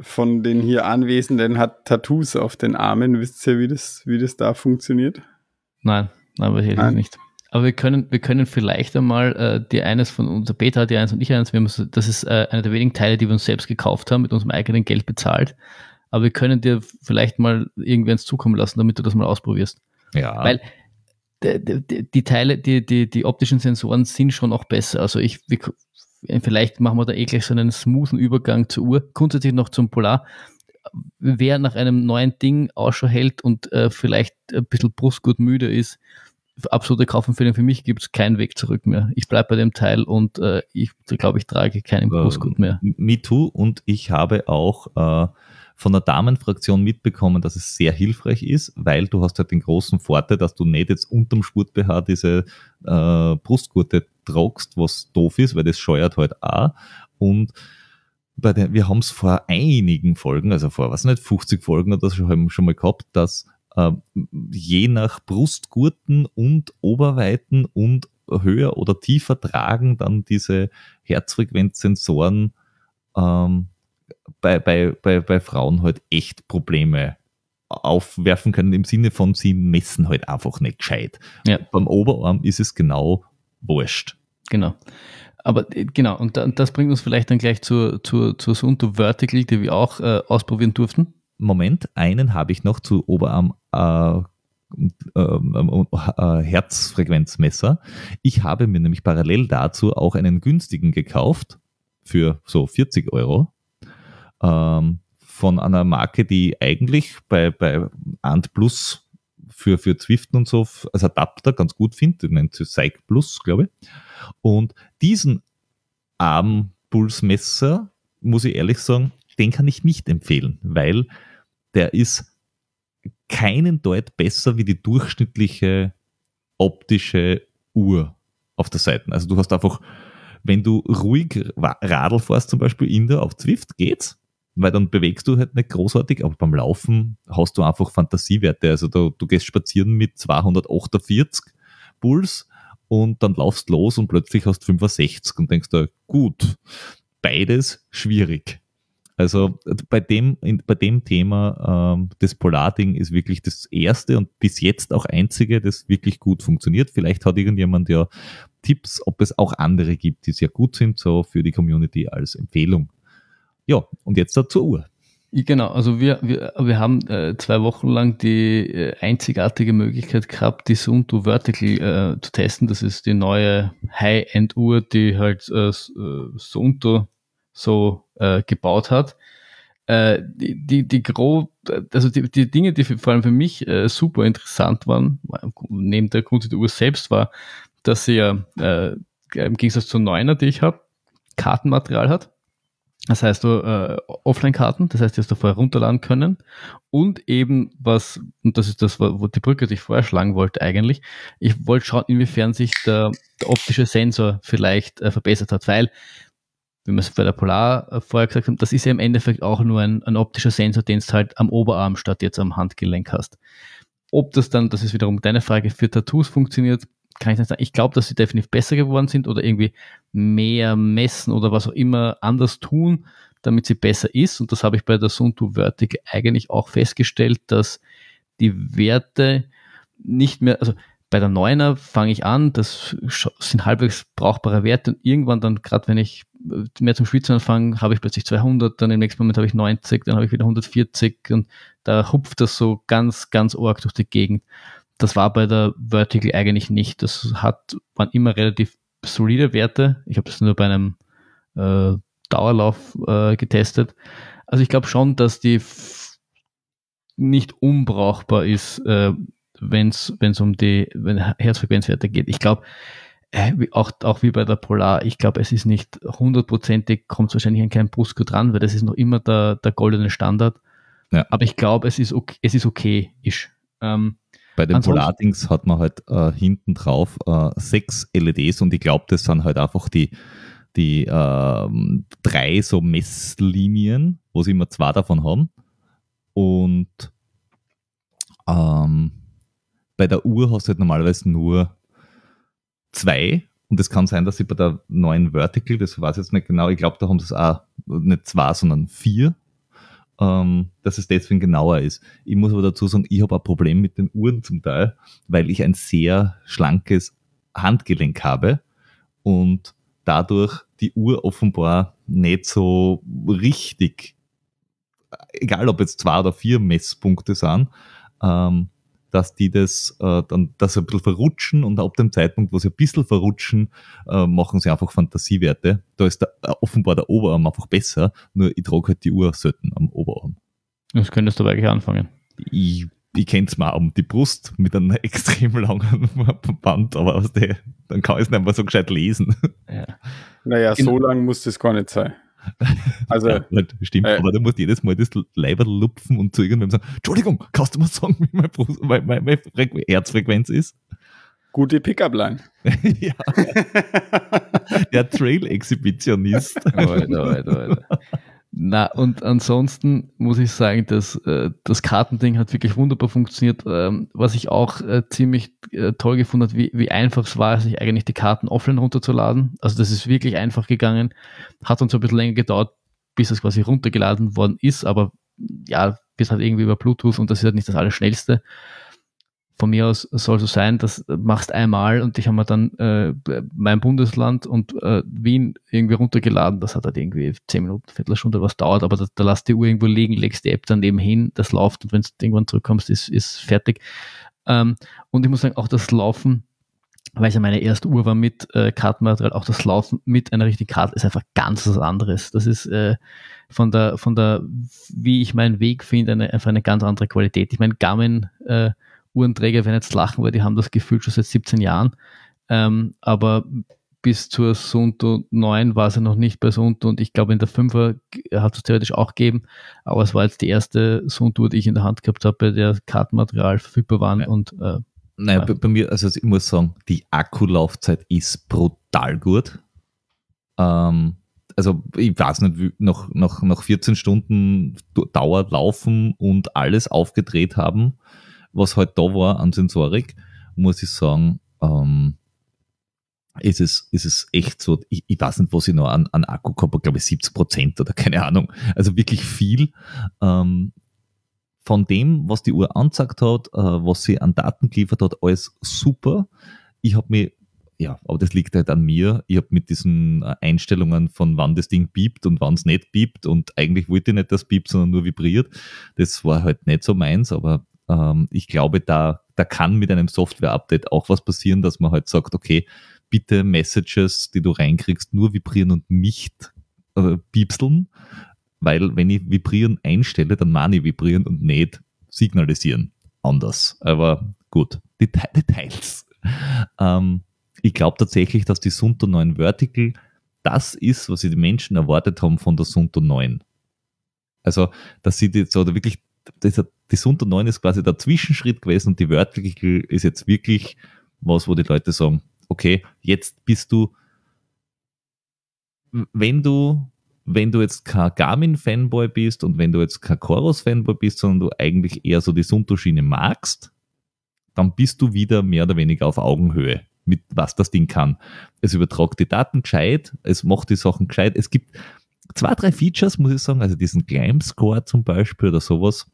von den hier Anwesenden hat Tattoos auf den Armen. Wisst ihr, wie das, wie das da funktioniert? Nein, aber Nein. nicht. Aber wir können, wir können vielleicht einmal äh, die eines von unser Peter hat die eins und ich eins. Wir haben, das ist äh, einer der wenigen Teile, die wir uns selbst gekauft haben, mit unserem eigenen Geld bezahlt. Aber wir können dir vielleicht mal irgendwann zukommen lassen, damit du das mal ausprobierst. Ja, Weil die, die, die Teile, die, die, die optischen Sensoren sind schon auch besser. Also ich, wir, vielleicht machen wir da eh gleich so einen smoothen Übergang zur Uhr. Grundsätzlich noch zum Polar. Wer nach einem neuen Ding Ausschau hält und äh, vielleicht ein bisschen brustgut müde ist, absolute Kaufempfehlung für mich gibt es keinen Weg zurück mehr. Ich bleibe bei dem Teil und äh, ich glaube, ich trage keinen Brustgurt mehr. Ähm, Me too. Und ich habe auch äh, von der Damenfraktion mitbekommen, dass es sehr hilfreich ist, weil du hast halt den großen Vorteil, dass du nicht jetzt unterm Spurt-BH diese äh, Brustgurte tragst, was doof ist, weil das scheuert halt auch. Und bei den, wir haben es vor einigen Folgen, also vor, was nicht, 50 Folgen oder so haben wir schon mal gehabt, dass je nach Brustgurten und Oberweiten und höher oder tiefer tragen dann diese Herzfrequenzsensoren ähm, bei, bei, bei, bei Frauen halt echt Probleme aufwerfen können, im Sinne von, sie messen halt einfach nicht gescheit. Ja. Beim Oberarm ist es genau wurscht. Genau. Aber äh, genau, und da, das bringt uns vielleicht dann gleich zur, zur, zur Sunto Vertical, die wir auch äh, ausprobieren durften. Moment, einen habe ich noch zu Oberarm äh, äh, Herzfrequenzmesser. Ich habe mir nämlich parallel dazu auch einen günstigen gekauft für so 40 Euro ähm, von einer Marke, die eigentlich bei, bei Ant Plus für, für Zwiften und so als Adapter ganz gut finde, die nennt sich Psych Plus, glaube ich. Und diesen Armpulsmesser, muss ich ehrlich sagen, den kann ich nicht empfehlen, weil der ist keinen Deut besser wie die durchschnittliche optische Uhr auf der Seite. Also du hast einfach, wenn du ruhig Radl fährst, zum Beispiel in der auf Zwift, geht's, weil dann bewegst du halt nicht großartig, aber beim Laufen hast du einfach Fantasiewerte. Also du, du gehst spazieren mit 248 Puls und dann laufst los und plötzlich hast 65 und denkst da, gut, beides schwierig. Also bei dem, in, bei dem Thema, ähm, das Polar-Ding ist wirklich das erste und bis jetzt auch einzige, das wirklich gut funktioniert. Vielleicht hat irgendjemand ja Tipps, ob es auch andere gibt, die sehr gut sind, so für die Community als Empfehlung. Ja, und jetzt zur Uhr. Genau, also wir, wir, wir haben äh, zwei Wochen lang die äh, einzigartige Möglichkeit gehabt, die Sunto Vertical äh, zu testen. Das ist die neue High-End-Uhr, die halt äh, äh Sunto so äh, gebaut hat. Äh, die, die, die grob, also die, die Dinge, die für, vor allem für mich äh, super interessant waren, neben der Grund der Uhr selbst war, dass sie ja äh, im Gegensatz zur Neuner, die ich habe, Kartenmaterial hat das heißt, du äh, Offline-Karten, das heißt, die hast du vorher runterladen können. Und eben was, und das ist das, wo die Brücke sich vorher schlagen wollte eigentlich, ich wollte schauen, inwiefern sich der, der optische Sensor vielleicht äh, verbessert hat, weil, wie wir es bei der Polar äh, vorher gesagt haben, das ist ja im Endeffekt auch nur ein, ein optischer Sensor, den du halt am Oberarm statt jetzt am Handgelenk hast. Ob das dann, das ist wiederum deine Frage, für Tattoos funktioniert, kann ich nicht sagen. Ich glaube, dass sie definitiv besser geworden sind oder irgendwie mehr messen oder was auch immer anders tun, damit sie besser ist. Und das habe ich bei der Suntu Vertic eigentlich auch festgestellt, dass die Werte nicht mehr, also bei der Neuner fange ich an, das sind halbwegs brauchbare Werte und irgendwann dann, gerade wenn ich mehr zum Schwitzen anfange, habe ich plötzlich 200, dann im nächsten Moment habe ich 90, dann habe ich wieder 140 und da hupft das so ganz, ganz arg durch die Gegend. Das war bei der Vertical eigentlich nicht. Das hat, waren immer relativ solide Werte. Ich habe das nur bei einem äh, Dauerlauf äh, getestet. Also ich glaube schon, dass die nicht unbrauchbar ist, äh, wenn es um die wenn Herzfrequenzwerte geht. Ich glaube, äh, auch, auch wie bei der Polar, ich glaube, es ist nicht hundertprozentig, kommt wahrscheinlich an keinen Brustgurt ran, weil das ist noch immer der, der goldene Standard. Ja. Aber ich glaube, es ist okay, es ist okay. Ist. Ähm, bei den Polardings hat man halt äh, hinten drauf äh, sechs LEDs und ich glaube, das sind halt einfach die, die äh, drei so Messlinien, wo sie immer zwei davon haben. Und ähm, bei der Uhr hast du halt normalerweise nur zwei. Und es kann sein, dass sie bei der neuen Vertical, das weiß ich jetzt nicht genau, ich glaube, da haben sie es auch nicht zwei, sondern vier ähm, dass es deswegen genauer ist. Ich muss aber dazu sagen, ich habe ein Problem mit den Uhren zum Teil, weil ich ein sehr schlankes Handgelenk habe und dadurch die Uhr offenbar nicht so richtig, egal ob jetzt zwei oder vier Messpunkte sind, ähm, dass die das äh, dann das ein bisschen verrutschen und ab dem Zeitpunkt, wo sie ein bisschen verrutschen, äh, machen sie einfach Fantasiewerte. Da ist der, äh, offenbar der Oberarm einfach besser, nur ich trage halt die Uhr selten am Oberarm. Das könntest du eigentlich anfangen. Ich, ich kenne es mal um die Brust mit einem extrem langen Band, aber aus der, dann kann ich es nicht mehr so gescheit lesen. Ja. Naja, so lang muss das gar nicht sein. Also, ja, stimmt, äh, aber du musst jedes Mal das Leiber lupfen und zu irgendwem sagen, Entschuldigung, kannst du mal sagen, wie meine, Brust, meine, meine, Herzfrequenz ist? Gute Pickup-Line. ja. Der Trail-Exhibitionist. Alter, Alter, Alter. Na, und ansonsten muss ich sagen, dass äh, das Kartending hat wirklich wunderbar funktioniert. Ähm, was ich auch äh, ziemlich äh, toll gefunden habe, wie, wie einfach es war, sich eigentlich die Karten offline runterzuladen. Also das ist wirklich einfach gegangen. Hat uns ein bisschen länger gedauert, bis es quasi runtergeladen worden ist, aber ja, bis halt irgendwie über Bluetooth und das ist halt nicht das Allerschnellste von mir aus soll so sein, das machst einmal und ich habe mir dann äh, mein Bundesland und äh, Wien irgendwie runtergeladen. Das hat halt irgendwie zehn Minuten, Viertelstunde was dauert, aber da, da lass die Uhr irgendwo liegen, legst die App dann eben hin, das läuft und wenn du irgendwann zurückkommst, ist, ist fertig. Ähm, und ich muss sagen, auch das Laufen, weil es ja meine erste Uhr war mit äh, Kartenmaterial, auch das Laufen mit einer richtigen Karte ist einfach ganz was anderes. Das ist äh, von der, von der, wie ich meinen Weg finde, eine, einfach eine ganz andere Qualität. Ich meine, Garmin äh, Uhrenträger werden jetzt lachen, weil die haben das Gefühl schon seit 17 Jahren. Ähm, aber bis zur Sunto 9 war sie noch nicht bei Sunto und ich glaube in der 5er hat es theoretisch auch gegeben, aber es war jetzt die erste Sunto, die ich in der Hand gehabt habe, bei der Kartenmaterial verfügbar waren ja. und äh, naja, ja. bei, bei, mir, also ich muss sagen, die Akkulaufzeit ist brutal gut. Ähm, also ich weiß nicht, wie, nach, nach, nach 14 Stunden Dauer laufen und alles aufgedreht haben, was halt da war an Sensorik, muss ich sagen, ähm, ist es, ist es echt so, ich, ich weiß nicht, was ich noch an, an Akku habe, glaube ich 70 Prozent oder keine Ahnung. Also wirklich viel. Ähm, von dem, was die Uhr angezeigt hat, äh, was sie an Daten geliefert hat, alles super. Ich habe mich ja, aber das liegt halt an mir. Ich habe mit diesen äh, Einstellungen von wann das Ding piept und wann es nicht piept und eigentlich wollte ich nicht, dass piept, sondern nur vibriert. Das war halt nicht so meins, aber ähm, ich glaube, da, da kann mit einem Software-Update auch was passieren, dass man halt sagt, okay, bitte Messages, die du reinkriegst, nur vibrieren und nicht äh, piepseln, weil wenn ich vibrieren einstelle, dann meine ich vibrieren und nicht signalisieren. Anders. Aber gut, Details. Ähm, ich glaube tatsächlich, dass die Sunto 9 Vertical das ist, was die Menschen erwartet haben von der Sunto 9. Also, dass sie jetzt oder wirklich, das, die Sunto 9 ist quasi der Zwischenschritt gewesen und die Vertical ist jetzt wirklich was, wo die Leute sagen, okay, jetzt bist du, wenn du, wenn du jetzt kein Garmin-Fanboy bist und wenn du jetzt kein Chorus-Fanboy bist, sondern du eigentlich eher so die Sunto-Schiene magst, dann bist du wieder mehr oder weniger auf Augenhöhe mit was das Ding kann. Es übertragt die Daten gescheit, es macht die Sachen gescheit. Es gibt zwei, drei Features, muss ich sagen, also diesen Climb Score zum Beispiel oder sowas,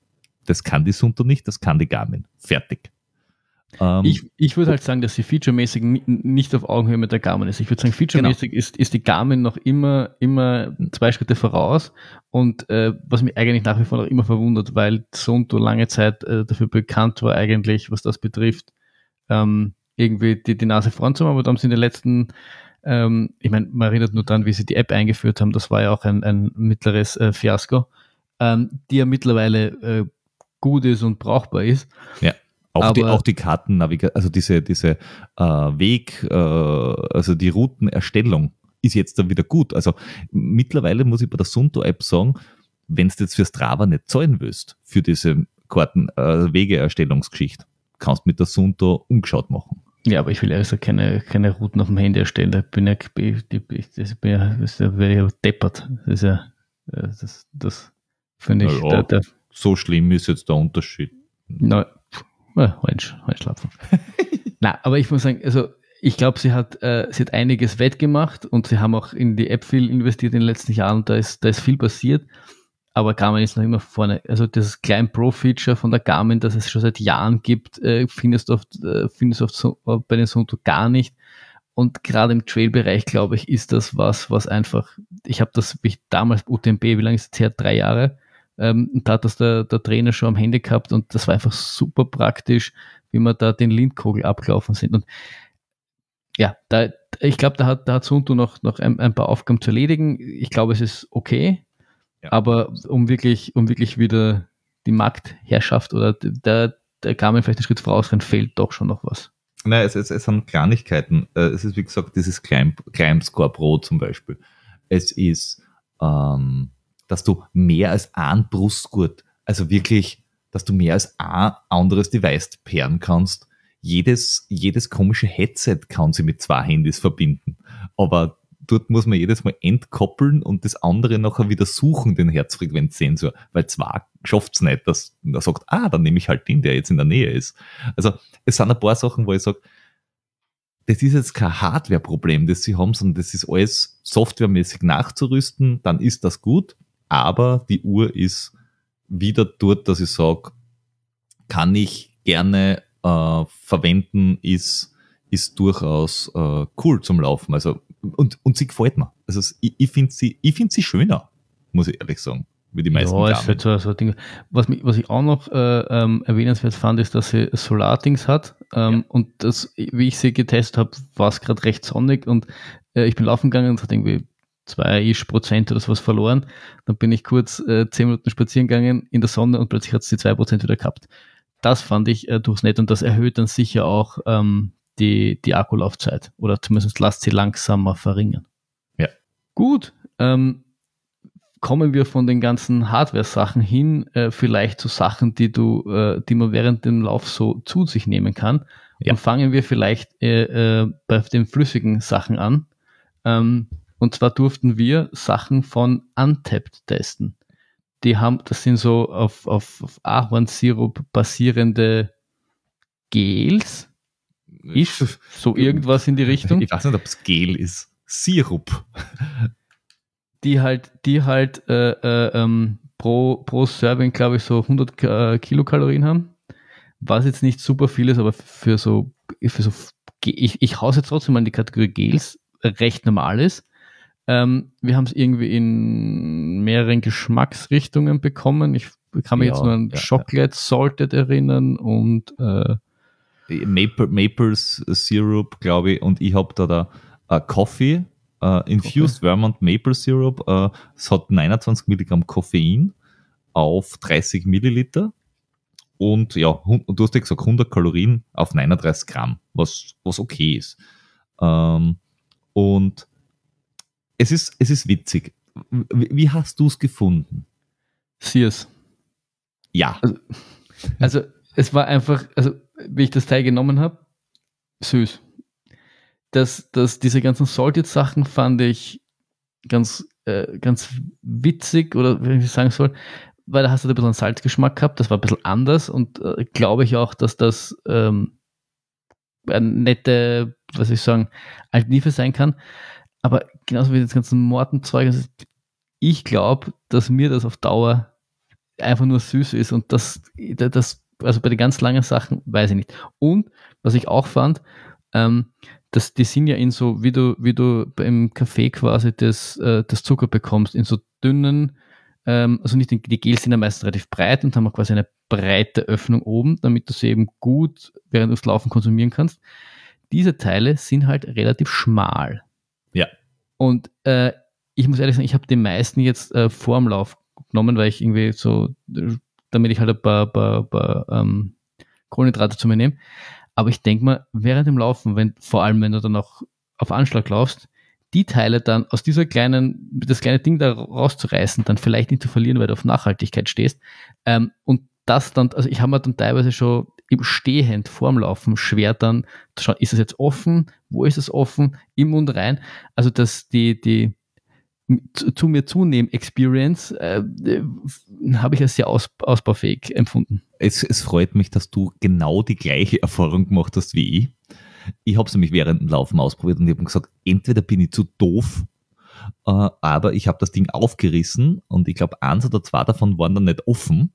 das kann die Sunto nicht, das kann die Garmin. Fertig. Ähm, ich, ich würde halt sagen, dass sie featuremäßig nicht auf Augenhöhe mit der Garmin ist. Ich würde sagen, featuremäßig genau. ist, ist die Garmin noch immer, immer zwei Schritte voraus und äh, was mich eigentlich nach wie vor noch immer verwundert, weil Sunto lange Zeit äh, dafür bekannt war eigentlich, was das betrifft, ähm, irgendwie die, die Nase vorn zu haben, aber da haben sie in den letzten, ähm, ich meine, man erinnert nur daran, wie sie die App eingeführt haben, das war ja auch ein, ein mittleres äh, Fiasko, ähm, die ja mittlerweile äh, gut ist und brauchbar ist. Ja. Auch aber, die, auch die Kartennavigation, also diese, diese äh, Weg, äh, also die Routenerstellung ist jetzt dann wieder gut. Also mittlerweile muss ich bei der Sunto-App sagen, wenn du jetzt für Strava nicht zahlen willst, für diese Karten, äh, Wegeerstellungsgeschichte, kannst du mit der Sunto umgeschaut machen. Ja, aber ich will also keine, keine Routen auf dem Handy erstellen. Da bin ich, ich, das bin ja, das wäre ja deppert. Das ist ja, äh, das, das finde ich. Ja, der, der, so schlimm ist jetzt der Unterschied. Na, einschlafen. Na, aber ich muss sagen, also ich glaube, sie hat, äh, sie hat einiges wettgemacht und sie haben auch in die App viel investiert in den letzten Jahren. Da ist, da ist viel passiert aber Garmin ist noch immer vorne. Also das Klein Pro-Feature von der Garmin, das es schon seit Jahren gibt, äh, findest du oft, äh, findest du oft so, äh, bei den Sunto gar nicht. Und gerade im Trail-Bereich, glaube ich, ist das was, was einfach, ich habe das ich damals UTMB, wie lange ist es her? Drei Jahre. Ähm, da hat das der, der Trainer schon am Handy gehabt und das war einfach super praktisch, wie wir da den Lindkogel abgelaufen sind. Und ja, da, ich glaube, da hat, da hat Sunto noch, noch ein, ein paar Aufgaben zu erledigen. Ich glaube, es ist okay. Ja. Aber um wirklich, um wirklich wieder die Marktherrschaft oder der, der Garmin vielleicht einen Schritt vorausrennt, fehlt doch schon noch was. Nein, es, es, es sind Kleinigkeiten. Äh, es ist, wie gesagt, dieses Climb, Climb Score Pro zum Beispiel. Es ist, ähm, dass du mehr als ein Brustgurt, also wirklich, dass du mehr als ein anderes Device pairen kannst. Jedes, jedes komische Headset kann sie mit zwei Handys verbinden. Aber dort muss man jedes Mal entkoppeln und das andere nachher wieder suchen, den Herzfrequenzsensor, weil zwar schafft es nicht, dass er sagt, ah, dann nehme ich halt den, der jetzt in der Nähe ist. Also es sind ein paar Sachen, wo ich sage, das ist jetzt kein Hardware-Problem, das sie haben, sondern das ist alles softwaremäßig nachzurüsten, dann ist das gut, aber die Uhr ist wieder dort, dass ich sage, kann ich gerne äh, verwenden, ist, ist durchaus äh, cool zum Laufen. Also und, und sie gefällt mir. Also ich, ich finde sie, ich find sie schöner, muss ich ehrlich sagen, wie die meisten. Ja, es wird so, so Dinge. Was, mich, was ich auch noch äh, ähm, erwähnenswert fand, ist, dass sie Solardings hat. Ähm, ja. Und das, wie ich sie getestet habe, war es gerade recht sonnig und äh, ich bin laufen gegangen und hat irgendwie zwei ish Prozent oder sowas verloren. Dann bin ich kurz äh, zehn Minuten spazieren gegangen in der Sonne und plötzlich hat es die zwei Prozent wieder gehabt. Das fand ich äh, durchs Nett und das erhöht dann sicher auch ähm, die, die Akkulaufzeit oder zumindest lasst sie langsamer verringern. Ja. Gut, ähm, kommen wir von den ganzen Hardware-Sachen hin, äh, vielleicht zu Sachen, die du, äh, die man während dem Lauf so zu sich nehmen kann. Ja. Und fangen wir vielleicht äh, äh, bei den flüssigen Sachen an. Ähm, und zwar durften wir Sachen von Untapped testen. Die haben, das sind so auf, auf, auf Ahornsirup basierende Gels, ist so irgendwas in die Richtung. Ich weiß nicht, ob es Gel ist. Sirup. Die halt, die halt äh, äh, ähm, pro, pro Serving, glaube ich, so 100 äh, Kilokalorien haben. Was jetzt nicht super viel ist, aber für so, für so ich, ich hause jetzt trotzdem mal in die Kategorie Gels, recht normal ist. Ähm, wir haben es irgendwie in mehreren Geschmacksrichtungen bekommen. Ich kann mich Ja, jetzt nur an ja, Chocolate Salted erinnern und äh, Maple, Maple Syrup, glaube ich, und ich habe da da äh, Coffee, äh, Infused Vermont Maple Syrup. Äh, es hat 29 Milligramm Koffein auf 30 Milliliter. Und ja, du hast ja gesagt 100 Kalorien auf 39 Gramm, was, was okay ist. Ähm, und es ist, es ist witzig. Wie, hast du es gefunden? Sears. Ja, Also es war einfach, also wie ich das Teil genommen habe, süß. Das, das, diese ganzen Salted-Sachen fand ich ganz, äh, ganz witzig oder wie ich sagen soll, weil da hast du ein bisschen einen Salzgeschmack gehabt, das war ein bisschen anders und äh, glaube ich auch, dass das ähm, eine nette, was ich sagen, Alternative sein kann. Aber genauso wie das ganze Mortenzeug, also ich glaube, dass mir das auf Dauer einfach nur süß ist und das, das, also bei den ganz langen Sachen weiß ich nicht. Und was ich auch fand, ähm, dass die sind ja in so, wie du, wie du im Kaffee quasi das, äh, das Zucker bekommst, in so dünnen, ähm, also nicht, die die Gels sind ja meistens relativ breit und haben auch quasi eine breite Öffnung oben, damit du sie eben gut während des Laufen konsumieren kannst. Diese Teile sind halt relativ schmal. Ja. Und äh, ich muss ehrlich sagen, ich habe die meisten jetzt äh, vor dem Lauf genommen, weil ich irgendwie so, äh, damit ich halt ein paar, paar, paar ähm, Kohlenhydrate zu mir nehme. Aber ich denke mal, während dem Laufen, wenn, vor allem wenn du dann auch auf Anschlag laufst, die Teile dann aus dieser kleinen, das kleine Ding da rauszureißen, dann vielleicht nicht zu verlieren, weil du auf Nachhaltigkeit stehst. Ähm, und das dann, also ich habe mir dann teilweise schon im Stehend vorm Laufen schwer dann zu schauen, ist es jetzt offen? Wo ist es offen? Im Mund rein. Also dass die, die zu, zu mir zunehmen Experience äh, habe ich als sehr aus, ausbaufähig empfunden. es, es freut mich, dass du genau die gleiche Erfahrung gemacht hast wie ich. Ich habe es nämlich während dem Laufen ausprobiert und ich habe gesagt, entweder bin ich zu doof, äh, aber ich habe das Ding aufgerissen und ich glaube, eins oder zwei davon waren dann nicht offen,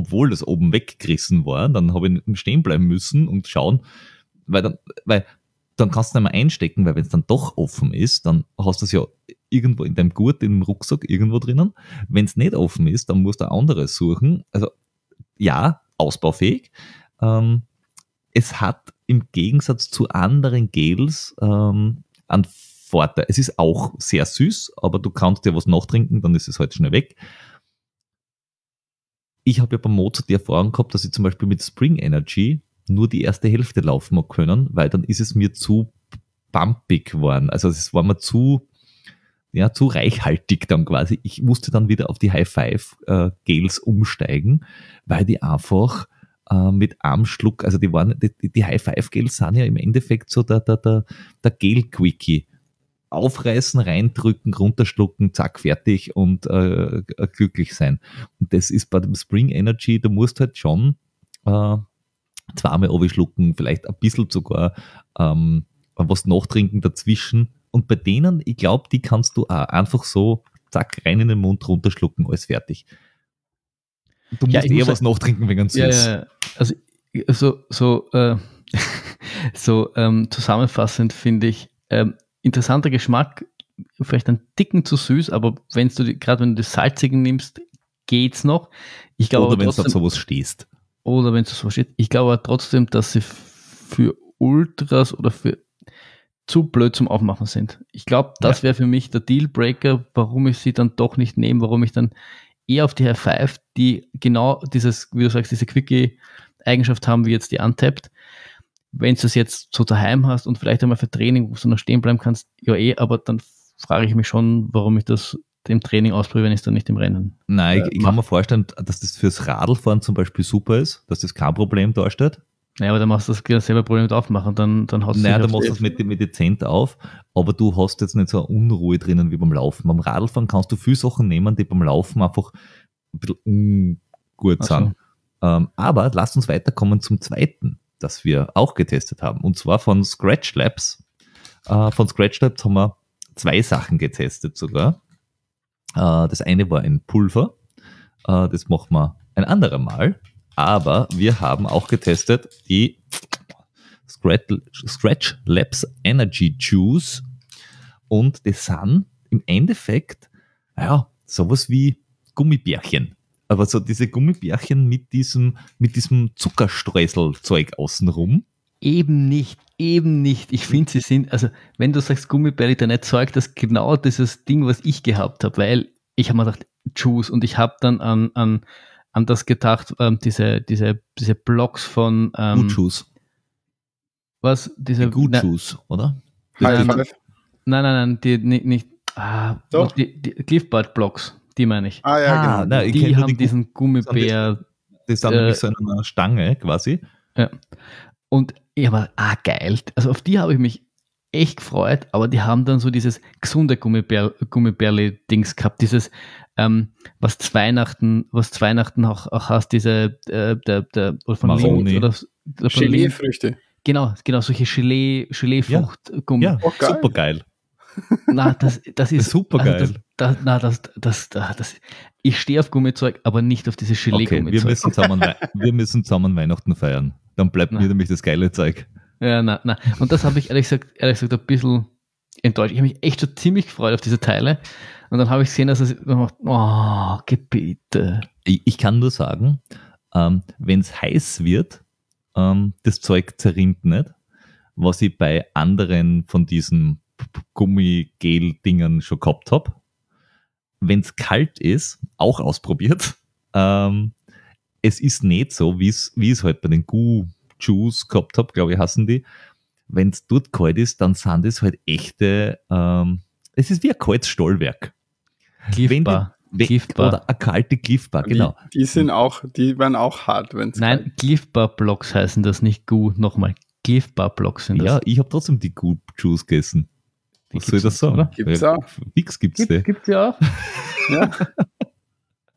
obwohl das oben weggerissen war. Dann habe ich stehen bleiben müssen und schauen, weil dann, weil dann kannst du nicht mehr einstecken, weil wenn es dann doch offen ist, dann hast du es ja irgendwo in deinem Gurt, im Rucksack, irgendwo drinnen. Wenn es nicht offen ist, dann musst du ein anderes suchen. Also ja, ausbaufähig. Ähm, es hat im Gegensatz zu anderen Gels ähm, einen Vorteil. Es ist auch sehr süß, aber du kannst dir was nachtrinken, dann ist es halt schnell weg. Ich habe ja beim Mozart die Erfahrung gehabt, dass ich zum Beispiel mit Spring Energy nur die erste Hälfte laufen mag können, weil dann ist es mir zu bumpig geworden. Also es war mir zu, ja, zu reichhaltig dann quasi. Ich musste dann wieder auf die High Five äh, Gels umsteigen, weil die einfach äh, mit einem Schluck, also die waren, die, die High Five Gels sind ja im Endeffekt so der, der, der, der Gel Quickie. Aufreißen, reindrücken, runterschlucken, zack, fertig und äh, glücklich sein. Und das ist bei dem Spring Energy, du musst halt schon äh, zweimal schlucken, vielleicht ein bisschen sogar ähm, was nachtrinken dazwischen. Und bei denen, ich glaube, die kannst du auch einfach so, zack, rein in den Mund runterschlucken, alles fertig. Du Ja, musst ich eher muss was nachtrinken wegen. Ja, ja, ja. also so, so, äh, so ähm, zusammenfassend finde ich, ähm, interessanter Geschmack, vielleicht ein Ticken zu süß, aber wenn du die- gerade wenn du das Salzigen nimmst, geht's noch. Ich glaube Oder wenn du auf sowas stehst. oder wenn es so steht, ich glaube aber trotzdem, dass sie für Ultras oder für zu blöd zum Aufmachen sind. Ich glaube, das wäre für mich der Dealbreaker, warum ich sie dann doch nicht nehme, warum ich dann eher auf die High Five, die genau dieses, wie du sagst, diese Quickie-Eigenschaft haben, wie jetzt die Untapped. Wenn du es jetzt so daheim hast und vielleicht einmal für Training, wo du noch stehen bleiben kannst, ja eh, aber dann frage ich mich schon, warum ich das im Training ausprobiere, wenn ich es dann nicht im Rennen. Nein, Äh, ich, ich kann mir vorstellen, dass das fürs Radlfahren zum Beispiel super ist, dass das kein Problem darstellt. Naja, aber dann machst du das selber Problem mit aufmachen, dann, dann haust Nein, dich da aufs machst du das mit, mit dezent auf, aber du hast jetzt nicht so eine Unruhe drinnen wie beim Laufen. Beim Radlfahren kannst du viele Sachen nehmen, die beim Laufen einfach ein bisschen ungut Ach so. sind. Ähm, aber lasst uns weiterkommen zum zweiten, das wir auch getestet haben, und zwar von Scratch Labs. Äh, von Scratch Labs haben wir zwei Sachen getestet sogar. Äh, das eine war ein Pulver, äh, das machen wir ein anderer Mal, aber wir haben auch getestet die Scratch, Labs Energy Juice und das sind im Endeffekt, ja, sowas wie Gummibärchen. Aber so diese Gummibärchen mit diesem, mit diesem Zuckerstreuselzeug außenrum. Eben nicht, eben nicht. Ich finde, sie sind, also wenn du sagst Gummibärli, dann erzeugt das genau dieses Ding, was ich gehabt habe, weil ich habe mir gedacht, Juice und ich habe dann an, an, an das gedacht, ähm, diese, diese, diese Blocks von ähm, Good Juice. was, diese Die Good na- Juice, oder? High Nein. Nein, nein, nein, die nicht, nicht ah, Doch. die, die Cliff-Bar Blocks, die meine ich. Ah ja, Ah, genau. na, die haben die diesen Gummibär Das sind Äh, nämlich so in einer Stange quasi. und ich habe ah geil, also auf die habe ich mich echt gefreut, aber die haben dann so dieses gesunde Gummibär, Gummibärli-Dings gehabt, dieses ähm, was zu Weihnachten, was zu Weihnachten auch, auch hast, diese äh, der, der oder von Maroni. Oder, oder. Gelee-Früchte. Genau, genau, solche Gelee, Gelee-Frucht-Gummi. Ja, Oh, geil. super geil. Na, das, das ist Supergeil. Also das, das, na, das, das, das, das, ich stehe auf Gummizeug, aber nicht auf dieses Okay, wir Gelee-Gummizeug. müssen, zusammen, wir müssen zusammen Weihnachten feiern. Dann bleibt Na. mir nämlich das geile Zeug. ja, na, na. Und das habe ich ehrlich gesagt, ehrlich gesagt ein bisschen enttäuscht. Ich habe mich echt schon ziemlich gefreut auf diese Teile. Und dann habe ich gesehen, dass es oh, Gebete. Ich, ich kann nur sagen, ähm, wenn es heiß wird, ähm, das Zeug zerrinnt nicht, was ich bei anderen von diesen Gummigel-Dingern schon gehabt habe. Wenn es kalt ist, auch ausprobiert. Ähm, es ist nicht so, wie es halt bei den Gu-Juice gehabt habe, glaube ich, hassen die. Wenn es dort kalt ist, dann sind es halt echte, ähm, es ist wie ein kaltes Stahlwerk. Cliff-Bar. Wenn- Cliff-Bar. Oder eine kalte Cliffbar, genau. Die, die sind auch, die werden auch hart, wenn es Nein, Cliff-Bar-Blocks heißen das nicht Gu. Nochmal. Cliff-Bar-Blocks sind das. Ja, ich habe trotzdem die Good Juice gegessen. Die Was soll das sagen? oder? Gibt's Ja, auch. Fix gibt's die. Gibt, gibt's ja auch. Ja.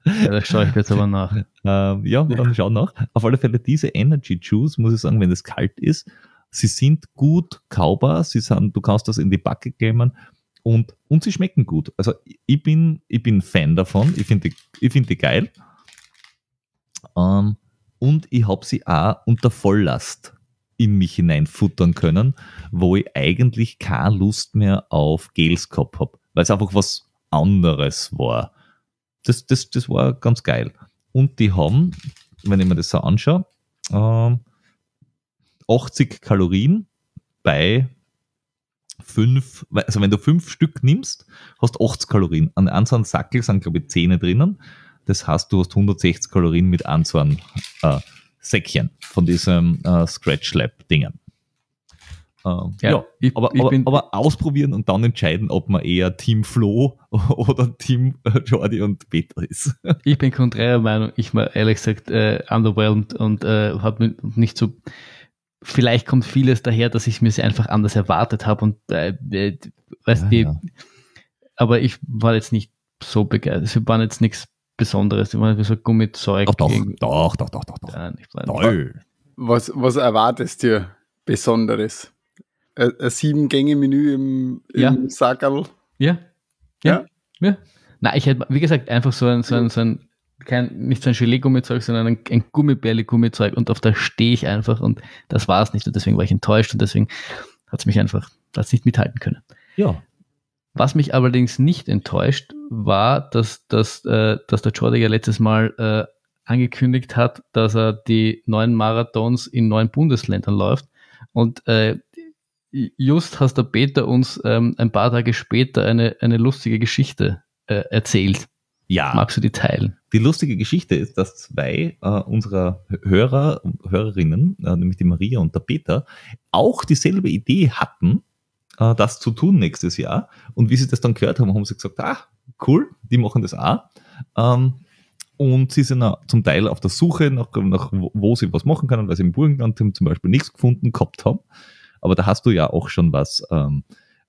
Ja, das schaue ich jetzt aber nach. Ähm, ja, dann schau nach. Auf alle Fälle diese Energy Juice, muss ich sagen, wenn es kalt ist, sie sind gut kaubar, sie sind, du kannst das in die Backe klemmen und, und sie schmecken gut. Also ich bin, ich bin Fan davon, ich finde die, ich find die geil. Ähm, und ich habe sie auch unter Volllast in mich hineinfuttern können, wo ich eigentlich keine Lust mehr auf Gels gehabt habe, weil es einfach was anderes war. Das, das, das war ganz geil. Und die haben, wenn ich mir das so anschaue, ähm, 80 Kalorien bei fünf, also wenn du fünf Stück nimmst, hast du 80 Kalorien. An einem so Sackel sind, glaube ich, 10 drinnen. Das heißt, du hast 160 Kalorien mit einem so einem äh, Säckchen von diesem äh, Scratch Lab Dingen. Ähm, Ja, ja, ich- aber, ich aber, aber ausprobieren und dann entscheiden, ob man eher Team Flo oder Team äh, Jordi und Peter ist. Ich bin konträrer Meinung. Ich war ehrlich gesagt äh, underwhelmed und äh, habe nicht so. Vielleicht kommt vieles daher, dass ich mir es einfach anders erwartet habe und äh, äh, weißt Ja, die, ja. aber ich war jetzt nicht so begeistert. Sie waren jetzt nichts Besonderes. Waren wie so Gummizeug. Doch, doch, doch, doch, doch, doch, doch. Ja, ich Toll. Was, was erwartest du Besonderes? Ein, ein Sieben-Gänge-Menü im, im Ja. Sackerl? Ja. Ja. ja. Na, ich hätte, wie gesagt, einfach so ein, so ein, so ein kein, nicht so ein Gelee-Gummizeug, sondern ein, ein Gummibärli-Gummizeug und auf das stehe ich einfach und das war es nicht und deswegen war ich enttäuscht und deswegen hat es mich einfach, hat es nicht mithalten können. Ja. Was mich allerdings nicht enttäuscht, war, dass, dass, äh, dass der Jordi ja letztes Mal äh, angekündigt hat, dass er die neuen Marathons in neuen Bundesländern läuft. Und äh, just hast der Peter uns ähm, ein paar Tage später eine, eine lustige Geschichte äh, erzählt. Ja. Magst du die teilen? Die lustige Geschichte ist, dass zwei äh, unserer Hörer und Hörerinnen, äh, nämlich die Maria und der Peter, auch dieselbe Idee hatten, äh, das zu tun nächstes Jahr. Und wie sie das dann gehört haben, haben sie gesagt, ah, cool, die machen das auch. Ähm, und sie sind auch zum Teil auf der Suche nach, nach wo sie was machen können, weil sie im Burgenland zum Beispiel nichts gefunden gehabt haben. Aber da hast du ja auch schon was ähm,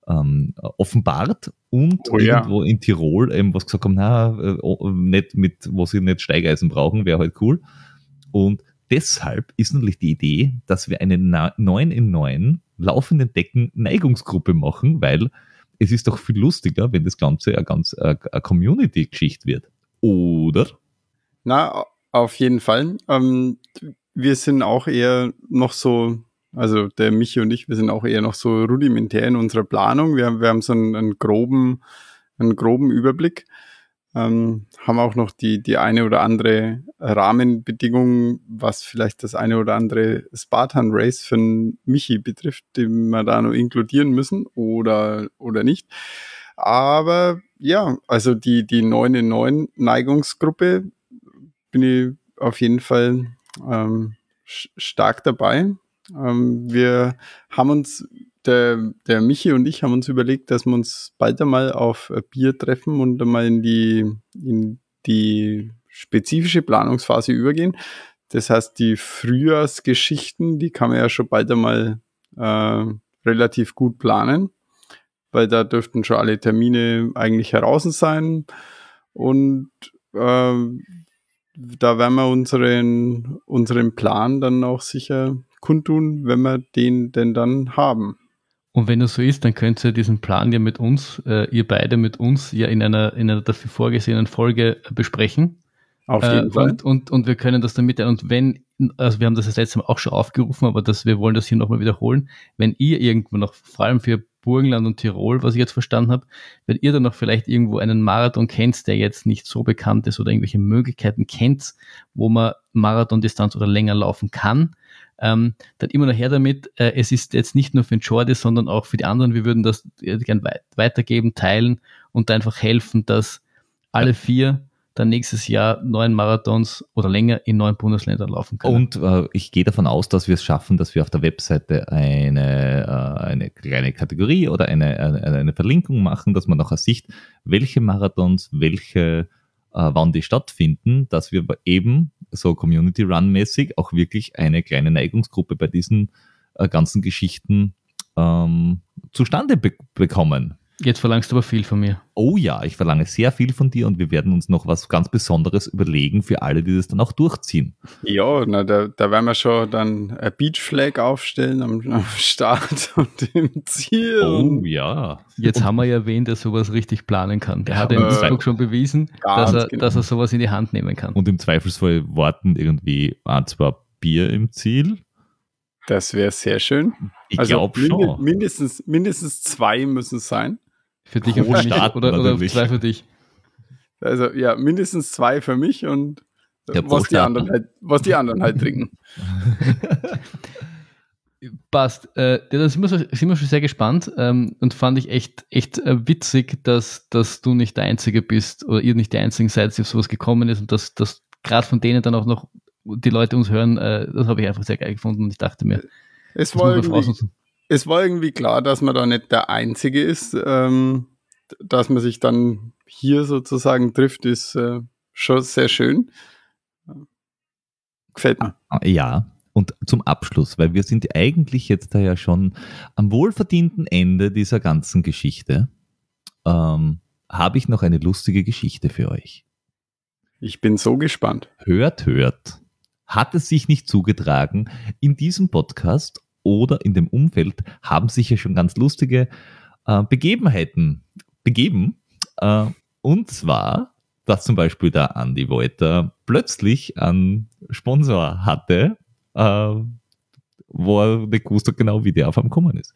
ähm, offenbart und Oh ja. irgendwo in Tirol eben was gesagt haben, na, äh, oh, nicht mit, wo sie nicht Steigeisen brauchen, wäre halt cool. Und deshalb ist natürlich die Idee, dass wir eine na- 9 in 9 laufenden Decken Neigungsgruppe machen, weil es ist doch viel lustiger, wenn das Ganze eine ganz äh, eine Community-Geschichte wird. Oder? Na, auf jeden Fall. Ähm, wir sind auch eher noch so Also der Michi und ich, wir sind auch eher noch so rudimentär in unserer Planung. Wir, wir haben so einen, einen groben, einen groben Überblick. Ähm, haben auch noch die, die eine oder andere Rahmenbedingung, was vielleicht das eine oder andere Spartan Race für Michi betrifft, den wir da noch inkludieren müssen oder, oder nicht. Aber ja, also die, die 9 in 9 Neigungsgruppe bin ich auf jeden Fall ähm, stark dabei. Ähm, wir haben uns, der, der Michi und ich haben uns überlegt, dass wir uns bald einmal auf Bier treffen und einmal in die, in die spezifische Planungsphase übergehen. Das heißt, die Frühjahrsgeschichten, die kann man ja schon bald einmal äh, relativ gut planen, weil da dürften schon alle Termine eigentlich heraus sein. Und äh, da werden wir unseren, unseren Plan dann auch sicher kundtun, wenn wir den denn dann haben. Und wenn das so ist, dann könnt ihr diesen Plan ja mit uns, äh, ihr beide mit uns ja in einer, in einer dafür vorgesehenen Folge besprechen. Auf jeden äh, Fall. Und, und, und wir können das dann mit, und wenn, also wir haben das das letzte Mal auch schon aufgerufen, aber das, wir wollen das hier nochmal wiederholen. Wenn ihr irgendwo noch, vor allem für Burgenland und Tirol, was ich jetzt verstanden habe, wenn ihr dann noch vielleicht irgendwo einen Marathon kennt, der jetzt nicht so bekannt ist oder irgendwelche Möglichkeiten kennt, wo man Marathondistanz oder länger laufen kann, ähm, dann immer noch her damit. Äh, es ist jetzt nicht nur für den Jordi, sondern auch für die anderen. Wir würden das äh, gern weit weitergeben, teilen und einfach helfen, dass alle vier dann nächstes Jahr neun Marathons oder länger in neun Bundesländern laufen können. Und äh, ich gehe davon aus, dass wir es schaffen, dass wir auf der Webseite eine, äh, eine kleine Kategorie oder eine, eine, eine Verlinkung machen, dass man nachher sieht, welche Marathons, welche, äh, wann die stattfinden, dass wir eben so Community Run mäßig auch wirklich eine kleine Neigungsgruppe bei diesen äh, ganzen Geschichten ähm, zustande be bekommen. Jetzt verlangst du aber viel von mir. Oh ja, ich verlange sehr viel von dir und wir werden uns noch was ganz Besonderes überlegen für alle, die das dann auch durchziehen. Ja, na, da, da werden wir schon dann ein Beach Flag aufstellen am, am Start und im Ziel. Oh ja. Jetzt haben wir ja wen, der sowas richtig planen kann. Der hat in äh, Innsbruck schon bewiesen, dass er, genau. dass er sowas in die Hand nehmen kann. Und im Zweifelsfall warten irgendwie ein, zwei Bier im Ziel. Das wäre sehr schön. Ich also glaube schon. Mindestens, mindestens zwei müssen es sein. Für dich Pro und für mich Staat oder, oder zwei für dich. Also ja, mindestens zwei für mich und äh, Ja, was, die anderen halt, was die anderen halt trinken. Passt. Äh, da sind wir, so, sind wir schon sehr gespannt ähm, und fand ich echt, echt äh, witzig, dass, dass du nicht der Einzige bist oder ihr nicht die Einzigen seid, die auf sowas gekommen ist und dass, dass gerade von denen dann auch noch die Leute uns hören, äh, das habe ich einfach sehr geil gefunden und ich dachte mir, Es das war, muss man irgendwie, ausnutzen. Es war irgendwie klar, dass man da nicht der Einzige ist. Ähm, dass man sich dann hier sozusagen trifft, ist äh, schon sehr schön. Gefällt mir. Ja, und zum Abschluss, weil wir sind eigentlich jetzt da ja schon am wohlverdienten Ende dieser ganzen Geschichte, ähm, habe ich noch eine lustige Geschichte für euch. Ich bin so gespannt. Hört, hört. Hat es sich nicht zugetragen, in diesem Podcast oder in dem Umfeld haben sich ja schon ganz lustige äh, Begebenheiten begeben. Äh, und zwar, dass zum Beispiel der Andy Wolter plötzlich einen Sponsor hatte, äh, wo er nicht gewusst hat genau, wie der auf ihm gekommen ist.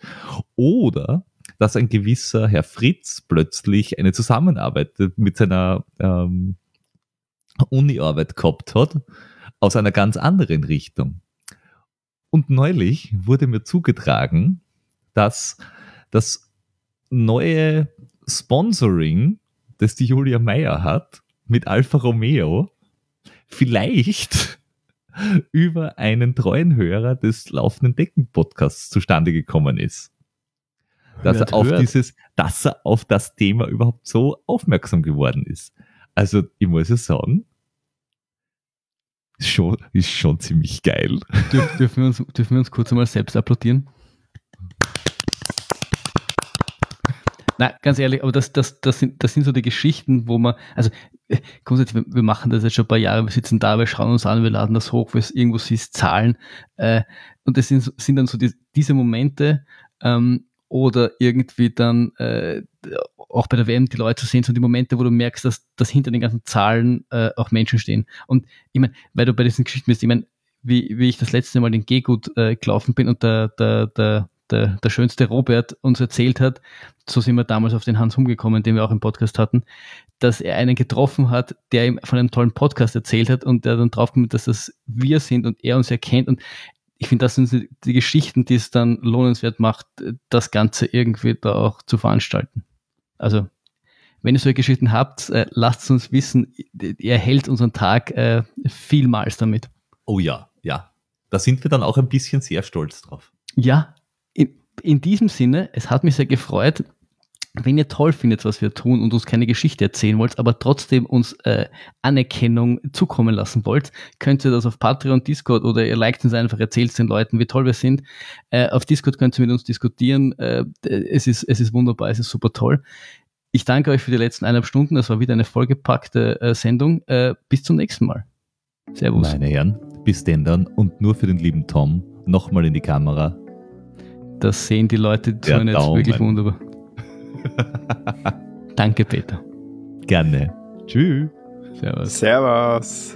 Oder dass ein gewisser Herr Fritz plötzlich eine Zusammenarbeit mit seiner ähm, Uni-Arbeit gehabt hat, aus einer ganz anderen Richtung. Und neulich wurde mir zugetragen, dass das neue Sponsoring, das die Julia Meyer hat, mit Alfa Romeo, vielleicht über einen treuen Hörer des laufenden Decken-Podcasts zustande gekommen ist. Dass er, auf hört. dieses, dass er auf das Thema überhaupt so aufmerksam geworden ist. Also, ich muss ja sagen, ist schon, ist schon ziemlich geil. Dürf, dürfen, wir uns, dürfen wir uns kurz einmal selbst applaudieren? Nein, ganz ehrlich, aber das, das, das, sind, das sind so die Geschichten, wo man, also äh, grundsätzlich, wir, machen das jetzt schon ein paar Jahre, wir sitzen da, wir schauen uns an, wir laden das hoch, wir irgendwo siehst Zahlen äh, und das sind, sind dann so die, diese Momente ähm, oder irgendwie dann äh, auch bei der WM die Leute sehen, so die Momente, wo du merkst, dass, dass hinter den ganzen Zahlen äh, auch Menschen stehen. Und ich meine, weil du bei diesen Geschichten bist, ich meine, wie, wie ich das letzte Mal in Gehgut äh, gelaufen bin und der, der, der, der, der schönste Robert uns erzählt hat, so sind wir damals auf den Hans umgekommen, den wir auch im Podcast hatten, dass er einen getroffen hat, der ihm von einem tollen Podcast erzählt hat und der dann draufkommt, dass das wir sind und er uns erkennt und ich finde, das sind die Geschichten, die es dann lohnenswert macht, das Ganze irgendwie da auch zu veranstalten. Also, wenn ihr solche Geschichten habt, äh, lasst es uns wissen. Ihr erhält unseren Tag äh, vielmals damit. Oh ja, ja. Da sind wir dann auch ein bisschen sehr stolz drauf. Ja, in, in diesem Sinne, es hat mich sehr gefreut. Wenn ihr toll findet, was wir tun und uns keine Geschichte erzählen wollt, aber trotzdem uns äh, Anerkennung zukommen lassen wollt, könnt ihr das auf Patreon, Discord oder ihr liked uns einfach, erzählt den Leuten, wie toll wir sind. Äh, auf Discord könnt ihr mit uns diskutieren. Äh, es, ist, es ist wunderbar, es ist super toll. Ich danke euch für die letzten eineinhalb Stunden. Das war wieder eine vollgepackte äh, Sendung. Äh, bis zum nächsten Mal. Servus. Meine Herren, bis denn dann und nur für den lieben Tom nochmal in die Kamera. Das sehen die Leute, die jetzt wirklich wunderbar. Danke, Peter. Gerne. Tschüss. Servus. Servus.